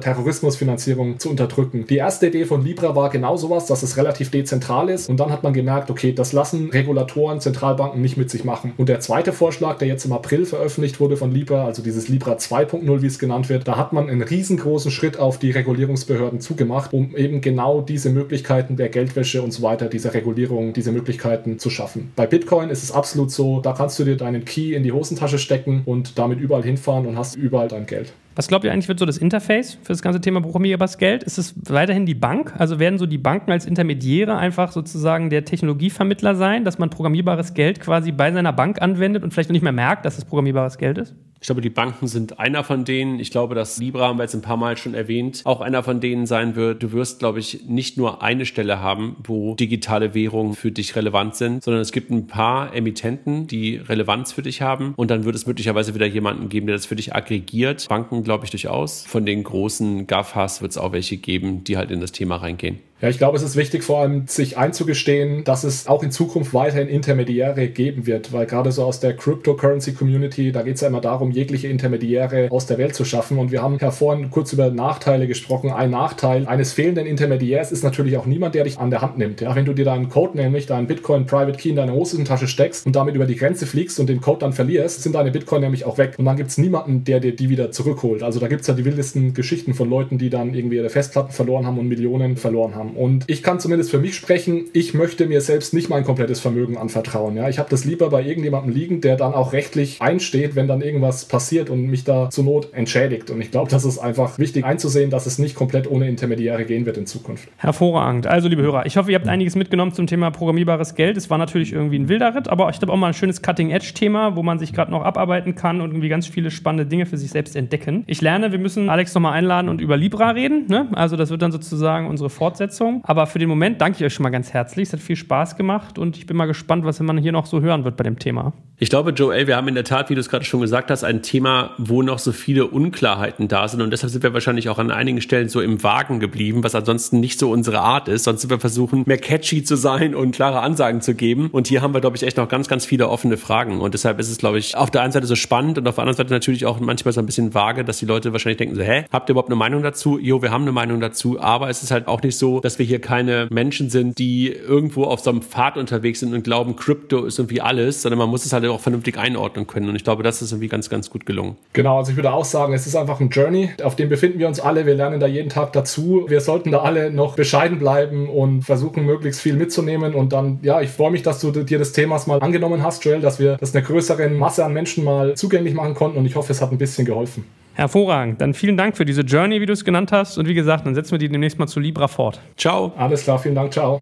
Terrorismusfinanzierung zu unterdrücken. Die erste Idee von Libra war genau sowas, dass es relativ dezentral ist und dann hat man gemerkt, okay, das lassen Regulatoren, Zentralbanken nicht mit sich machen. Und der zweite Vorschlag, der jetzt im April veröffentlicht wurde von Libra, also dieses Libra 2.0, wie es genannt wird, da hat man einen riesen riesengroßen Schritt auf die Regulierungsbehörden zugemacht, um eben genau diese Möglichkeiten der Geldwäsche und so weiter, dieser Regulierung, diese Möglichkeiten zu schaffen. Bei Bitcoin ist es absolut so, da kannst du dir deinen Key in die Hosentasche stecken und damit überall hinfahren und hast überall dein Geld. Was glaubt ihr eigentlich wird so das Interface für das ganze Thema programmierbares Geld? Ist es weiterhin die Bank? Also werden so die Banken als Intermediäre einfach sozusagen der Technologievermittler sein, dass man programmierbares Geld quasi bei seiner Bank anwendet und vielleicht noch nicht mehr merkt, dass es programmierbares Geld ist? Ich glaube, die Banken sind einer von denen. Ich glaube, dass Libra, haben wir jetzt ein paar Mal schon erwähnt, auch einer von denen sein wird. Du wirst, glaube ich, nicht nur eine Stelle haben, wo digitale Währungen für dich relevant sind, sondern es gibt ein paar Emittenten, die Relevanz für dich haben. Und dann wird es möglicherweise wieder jemanden geben, der das für dich aggregiert. Banken, glaube ich, durchaus. Von den großen GAFAs wird es auch welche geben, die halt in das Thema reingehen. Ja, ich glaube, es ist wichtig, vor allem sich einzugestehen, dass es auch in Zukunft weiterhin Intermediäre geben wird, weil gerade so aus der Cryptocurrency-Community, da geht es ja immer darum, jegliche Intermediäre aus der Welt zu schaffen. Und wir haben ja vorhin kurz über Nachteile gesprochen. Ein Nachteil eines fehlenden Intermediärs ist natürlich auch niemand, der dich an der Hand nimmt. Ja, wenn du dir deinen Code, nämlich deinen Bitcoin Private Key in deine Hosentasche steckst und damit über die Grenze fliegst und den Code dann verlierst, sind deine Bitcoin nämlich auch weg. Und dann gibt es niemanden, der dir die wieder zurückholt. Also da gibt es ja die wildesten Geschichten von Leuten, die dann irgendwie ihre Festplatten verloren haben und Millionen verloren haben haben. Und ich kann zumindest für mich sprechen, ich möchte mir selbst nicht mein komplettes Vermögen anvertrauen. Ja, ich habe das lieber bei irgendjemandem liegen, der dann auch rechtlich einsteht, wenn dann irgendwas passiert und mich da zur Not entschädigt. Und ich glaube, das ist einfach wichtig einzusehen, dass es nicht komplett ohne Intermediäre gehen wird in Zukunft. Hervorragend. Also, liebe Hörer, ich hoffe, ihr habt einiges mitgenommen zum Thema programmierbares Geld. Es war natürlich irgendwie ein wilder Ritt, aber ich glaube auch mal ein schönes Cutting-Edge-Thema, wo man sich gerade noch abarbeiten kann und irgendwie ganz viele spannende Dinge für sich selbst entdecken. Ich lerne, wir müssen Alex nochmal einladen und über Libra reden. Ne? Also, das wird dann sozusagen unsere Fortsetzung. Aber aber für den Moment danke ich euch schon mal ganz herzlich. Es hat viel Spaß gemacht und ich bin mal gespannt, was man hier noch so hören wird bei dem Thema. Ich glaube, Joel, wir haben in der Tat, wie du es gerade schon gesagt hast, ein Thema, wo noch so viele Unklarheiten da sind und deshalb sind wir wahrscheinlich auch an einigen Stellen so im Wagen geblieben, was ansonsten nicht so unsere Art ist. Sonst sind wir versuchen, mehr catchy zu sein und klare Ansagen zu geben. Und hier haben wir, glaube ich, echt noch ganz, ganz viele offene Fragen. Und deshalb ist es, glaube ich, auf der einen Seite so spannend und auf der anderen Seite natürlich auch manchmal so ein bisschen vage, dass die Leute wahrscheinlich denken so, hä, habt ihr überhaupt eine Meinung dazu? Jo, wir haben eine Meinung dazu, aber es ist halt auch nicht so, dass wir hier keine Menschen sind, die irgendwo auf so einem Pfad unterwegs sind und glauben, Krypto ist irgendwie alles, sondern man muss es halt auch vernünftig einordnen können. Und ich glaube, das ist irgendwie ganz, ganz gut gelungen. Genau, also ich würde auch sagen, es ist einfach ein Journey, auf dem befinden wir uns alle. Wir lernen da jeden Tag dazu. Wir sollten da alle noch bescheiden bleiben und versuchen, möglichst viel mitzunehmen. Und dann, ja, ich freue mich, dass du dir das Themas mal angenommen hast, Joel, dass wir das einer größeren Masse an Menschen mal zugänglich machen konnten. Und ich hoffe, es hat ein bisschen geholfen. Hervorragend. Dann vielen Dank für diese Journey, wie du es genannt hast. Und wie gesagt, dann setzen wir die demnächst mal zu Libra fort. Ciao. Alles klar, vielen Dank. Ciao.